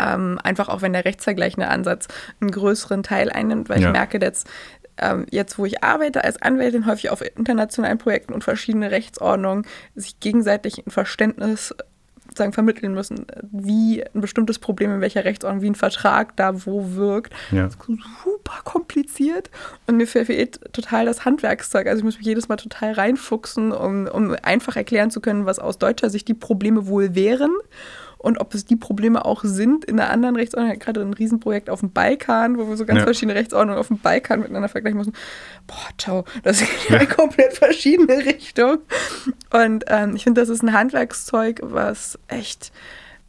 C: Ähm, einfach auch wenn der rechtsvergleichende Ansatz einen größeren Teil einnimmt, weil
A: Ja.
C: ich merke jetzt, ähm, jetzt wo ich arbeite als Anwältin, häufig auf internationalen Projekten und verschiedene Rechtsordnungen, sich gegenseitig ein Verständnis sagen, vermitteln müssen, wie ein bestimmtes Problem in welcher Rechtsordnung, wie ein Vertrag da wo wirkt.
A: Ja.
C: Super kompliziert und mir fehlt total das Handwerkszeug. Also ich muss mich jedes Mal total reinfuchsen, um, um einfach erklären zu können, was aus deutscher Sicht die Probleme wohl wären und ob es die Probleme auch sind in einer anderen Rechtsordnung. Ich gerade ein Riesenprojekt auf dem Balkan, wo wir so ganz
A: Ja.
C: verschiedene Rechtsordnungen auf dem Balkan miteinander vergleichen müssen. Boah, ciao, das geht ja in komplett verschiedene Richtungen. Und ähm, ich finde, das ist ein Handwerkszeug, was echt,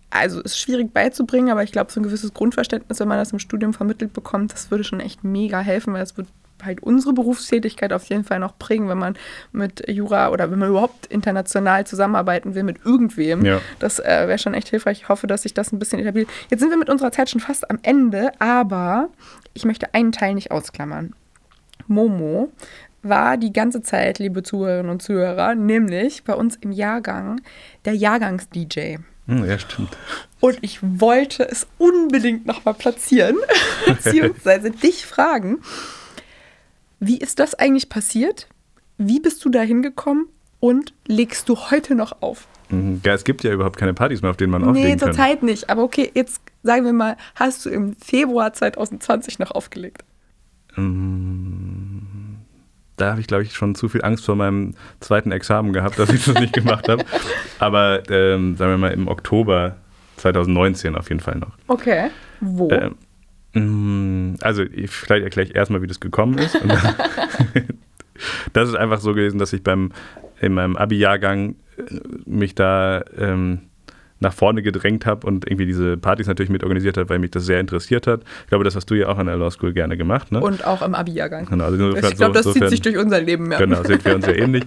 C: also ist schwierig beizubringen, aber ich glaube, so ein gewisses Grundverständnis, wenn man das im Studium vermittelt bekommt, das würde schon echt mega helfen, weil es wird halt unsere Berufstätigkeit auf jeden Fall noch prägen, wenn man mit Jura oder wenn man überhaupt international zusammenarbeiten will mit irgendwem.
A: Ja.
C: Das äh, wäre schon echt hilfreich. Ich hoffe, dass sich das ein bisschen etabliert. Jetzt sind wir mit unserer Zeit schon fast am Ende, aber ich möchte einen Teil nicht ausklammern. Momo war die ganze Zeit, liebe Zuhörerinnen und Zuhörer, nämlich bei uns im Jahrgang der Jahrgangs-DJ.
A: Hm, ja, stimmt.
C: Und ich wollte es unbedingt nochmal platzieren, beziehungsweise dich fragen, wie ist das eigentlich passiert? Wie bist du da hingekommen und legst du heute noch auf?
A: Mhm. Ja, es gibt ja überhaupt keine Partys mehr, auf denen man
C: Nee,
A: auflegen kann.
C: zurzeit nicht. Aber okay, jetzt sagen wir mal, hast du im Februar 2020 noch aufgelegt?
A: Ähm, Da habe ich, glaube ich, schon zu viel Angst vor meinem zweiten Examen gehabt, dass ich das nicht gemacht habe. Aber ähm, sagen wir mal im Oktober 2019 auf jeden Fall noch.
C: Okay. Wo?
A: Ähm, also ich, vielleicht erkläre ich erstmal, wie das gekommen ist. Das ist einfach so gewesen, dass ich beim in meinem Abi-Jahrgang äh, mich da ähm, nach vorne gedrängt habe und irgendwie diese Partys natürlich mit organisiert habe, weil mich das sehr interessiert hat. Ich glaube, das hast du ja auch an der Law School gerne gemacht. Ne?
C: Und auch im Abi-Jahrgang.
A: Genau, also
C: ich glaube, das zieht sich durch unser Leben.
A: Ja. Genau, sind wir uns sehr ähnlich.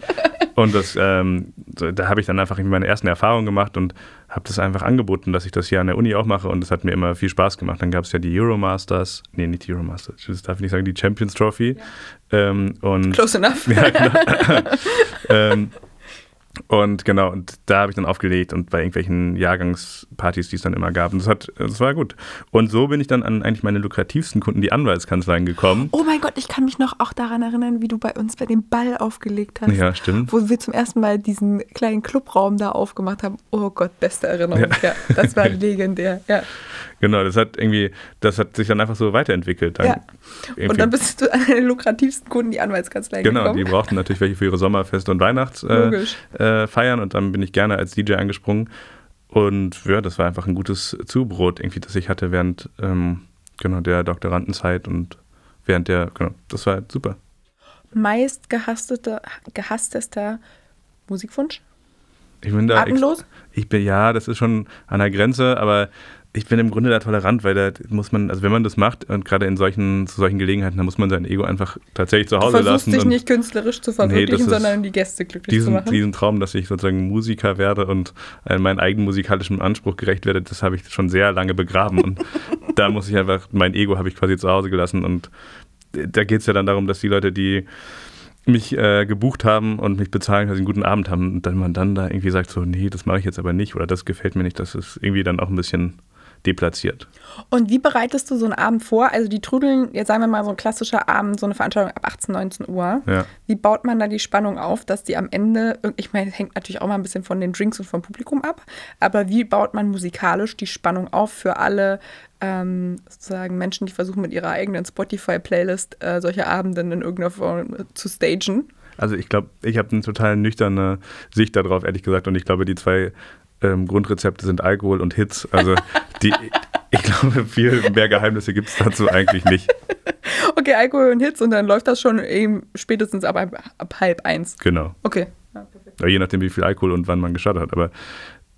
A: Und das, ähm, da habe ich dann einfach meine ersten Erfahrungen gemacht und habe das einfach angeboten, dass ich das hier an der Uni auch mache und das hat mir immer viel Spaß gemacht. Dann gab es ja die Euromasters, nee, nicht die Euromasters, das darf ich nicht sagen, die Champions Trophy. Ja. Ähm, und,
C: Close enough.
A: Ja, genau. ähm, und genau, und da habe ich dann aufgelegt und bei irgendwelchen Jahrgangspartys, die es dann immer gab. Und das, hat, das war gut. Und so bin ich dann an eigentlich meine lukrativsten Kunden, die Anwaltskanzleien, gekommen.
C: Oh mein Gott, ich kann mich noch auch daran erinnern, wie du bei uns bei dem Ball aufgelegt hast.
A: Ja, stimmt.
C: Wo wir zum ersten Mal diesen kleinen Clubraum da aufgemacht haben. Oh Gott, beste Erinnerung. Ja, ja das war legendär. Ja.
A: Genau, das hat irgendwie, das hat sich dann einfach so weiterentwickelt. Dann
C: ja. Und dann bist du an den lukrativsten Kunden, die Anwaltskanzlei
A: genau,
C: gekommen.
A: Genau, die brauchten natürlich welche für ihre Sommerfest- und Weihnachtsfeiern äh, äh, und dann bin ich gerne als DJ angesprungen. Und ja, das war einfach ein gutes Zubrot, irgendwie, das ich hatte während ähm, genau, der Doktorandenzeit und während der, genau, das war super.
C: Meist gehassteter, gehasstester Musikwunsch?
A: Ich bin da.
C: Atemlos?
A: Ich bin, ja, das ist schon an der Grenze, aber ich bin im Grunde da tolerant, weil da muss man, also wenn man das macht und gerade in solchen, zu solchen Gelegenheiten, dann muss man sein Ego einfach tatsächlich zu Hause lassen. Du
C: versuchst dich nicht künstlerisch zu verwirklichen, nee, sondern die Gäste glücklich
A: diesen,
C: zu machen.
A: Diesen Traum, dass ich sozusagen Musiker werde und äh, meinen eigenen musikalischen Anspruch gerecht werde, das habe ich schon sehr lange begraben und da muss ich einfach, mein Ego habe ich quasi zu Hause gelassen und da geht es ja dann darum, dass die Leute, die mich äh, gebucht haben und mich bezahlen, dass sie einen guten Abend haben und dann man dann da irgendwie sagt so, nee, das mache ich jetzt aber nicht oder das gefällt mir nicht, das ist irgendwie dann auch ein bisschen deplatziert.
C: Und wie bereitest du so einen Abend vor? Also die trudeln, jetzt sagen wir mal so ein klassischer Abend, so eine Veranstaltung ab 18, 19 Uhr.
A: Ja.
C: Wie baut man da die Spannung auf, dass die am Ende, ich meine, hängt natürlich auch mal ein bisschen von den Drinks und vom Publikum ab, aber wie baut man musikalisch die Spannung auf für alle ähm, sozusagen Menschen, die versuchen mit ihrer eigenen Spotify-Playlist äh, solche Abende in irgendeiner Form zu stagen?
A: Also ich glaube, ich habe eine total nüchterne Sicht darauf, ehrlich gesagt. Und ich glaube, die zwei ähm, Grundrezepte sind Alkohol und Hits. Also die, ich glaube, viel mehr Geheimnisse gibt es dazu eigentlich nicht.
C: Okay, Alkohol und Hits und dann läuft das schon eben spätestens ab, ab halb eins.
A: Genau.
C: Okay.
A: Ja, je nachdem, wie viel Alkohol und wann man gestartet hat. Aber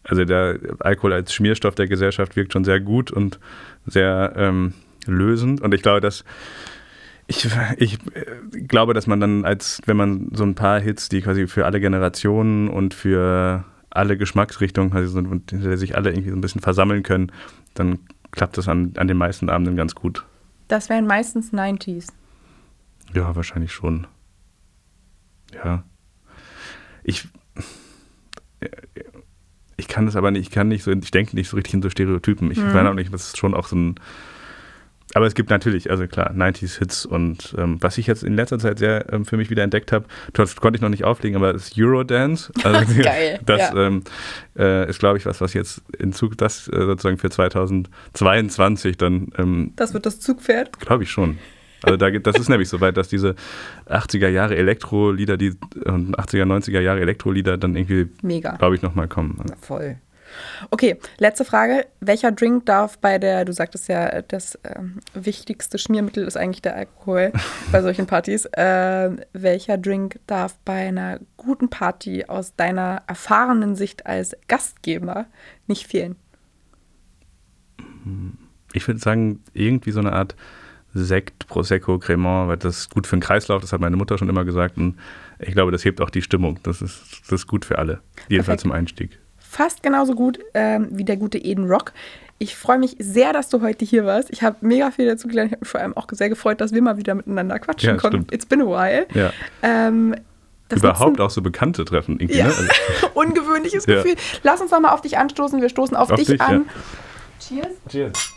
A: also der Alkohol als Schmierstoff der Gesellschaft wirkt schon sehr gut und sehr ähm, lösend. Und ich glaube, dass ich, ich äh, glaube, dass man dann als, wenn man so ein paar Hits, die quasi für alle Generationen und für alle Geschmacksrichtungen also, hinter sich alle irgendwie so ein bisschen versammeln können, dann klappt das an, an den meisten Abenden ganz gut.
C: Das wären meistens 90s.
A: Ja, wahrscheinlich schon. Ja. Ich, ich kann das aber nicht, ich kann nicht so, ich denke nicht so richtig in so Stereotypen. Ich mhm. meine auch nicht, das ist schon auch so ein aber es gibt natürlich, also klar, 90s-Hits und ähm, was ich jetzt in letzter Zeit sehr ähm, für mich wieder entdeckt habe, das konnte ich noch nicht auflegen, aber das Eurodance.
C: Also, Geil.
A: Das ja. ähm, äh, ist, glaube ich, was, was jetzt in Zug, das äh, sozusagen für 2022 dann. Ähm,
C: das wird das Zugpferd?
A: Glaube ich schon. Also da, das ist nämlich so weit, dass diese 80er Jahre Elektro-Lieder, die 80er, 90er Jahre Elektro-Lieder dann irgendwie, glaube ich, nochmal kommen.
C: Voll. Okay, letzte Frage. Welcher Drink darf bei der, du sagtest ja, das äh, wichtigste Schmiermittel ist eigentlich der Alkohol bei solchen Partys. Äh, welcher Drink darf bei einer guten Party aus deiner erfahrenen Sicht als Gastgeber nicht fehlen?
A: Ich würde sagen, irgendwie so eine Art Sekt, Prosecco, Cremant, weil das ist gut für den Kreislauf, das hat meine Mutter schon immer gesagt. Und ich glaube, das hebt auch die Stimmung. Das ist, das ist gut für alle, jedenfalls zum Einstieg
C: fast genauso gut ähm, wie der gute Eden Rock. Ich freue mich sehr, dass du heute hier warst. Ich habe mega viel dazu gelernt. Ich habe mich vor allem auch sehr gefreut, dass wir mal wieder miteinander quatschen ja, konnten. It's been a while.
A: Ja.
C: Ähm,
A: Überhaupt auch so bekannte Treffen.
C: Ja. Ne? Also Ungewöhnliches Gefühl. Lass uns doch mal auf dich anstoßen. Wir stoßen auf, auf dich, dich, an. Cheers.
A: Cheers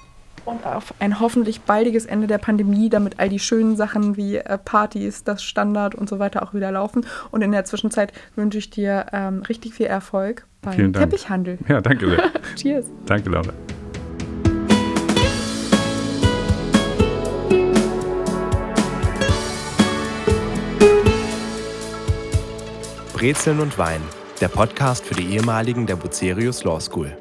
C: und auf ein hoffentlich baldiges Ende der Pandemie, damit all die schönen Sachen wie äh, Partys, das Standard und so weiter auch wieder laufen. Und in der Zwischenzeit wünsche ich dir ähm, richtig viel Erfolg beim Teppichhandel.
A: Ja, danke sehr.
C: Cheers.
A: Danke, Laura.
B: Brezeln und Wein, der Podcast für die ehemaligen der Bucerius Law School.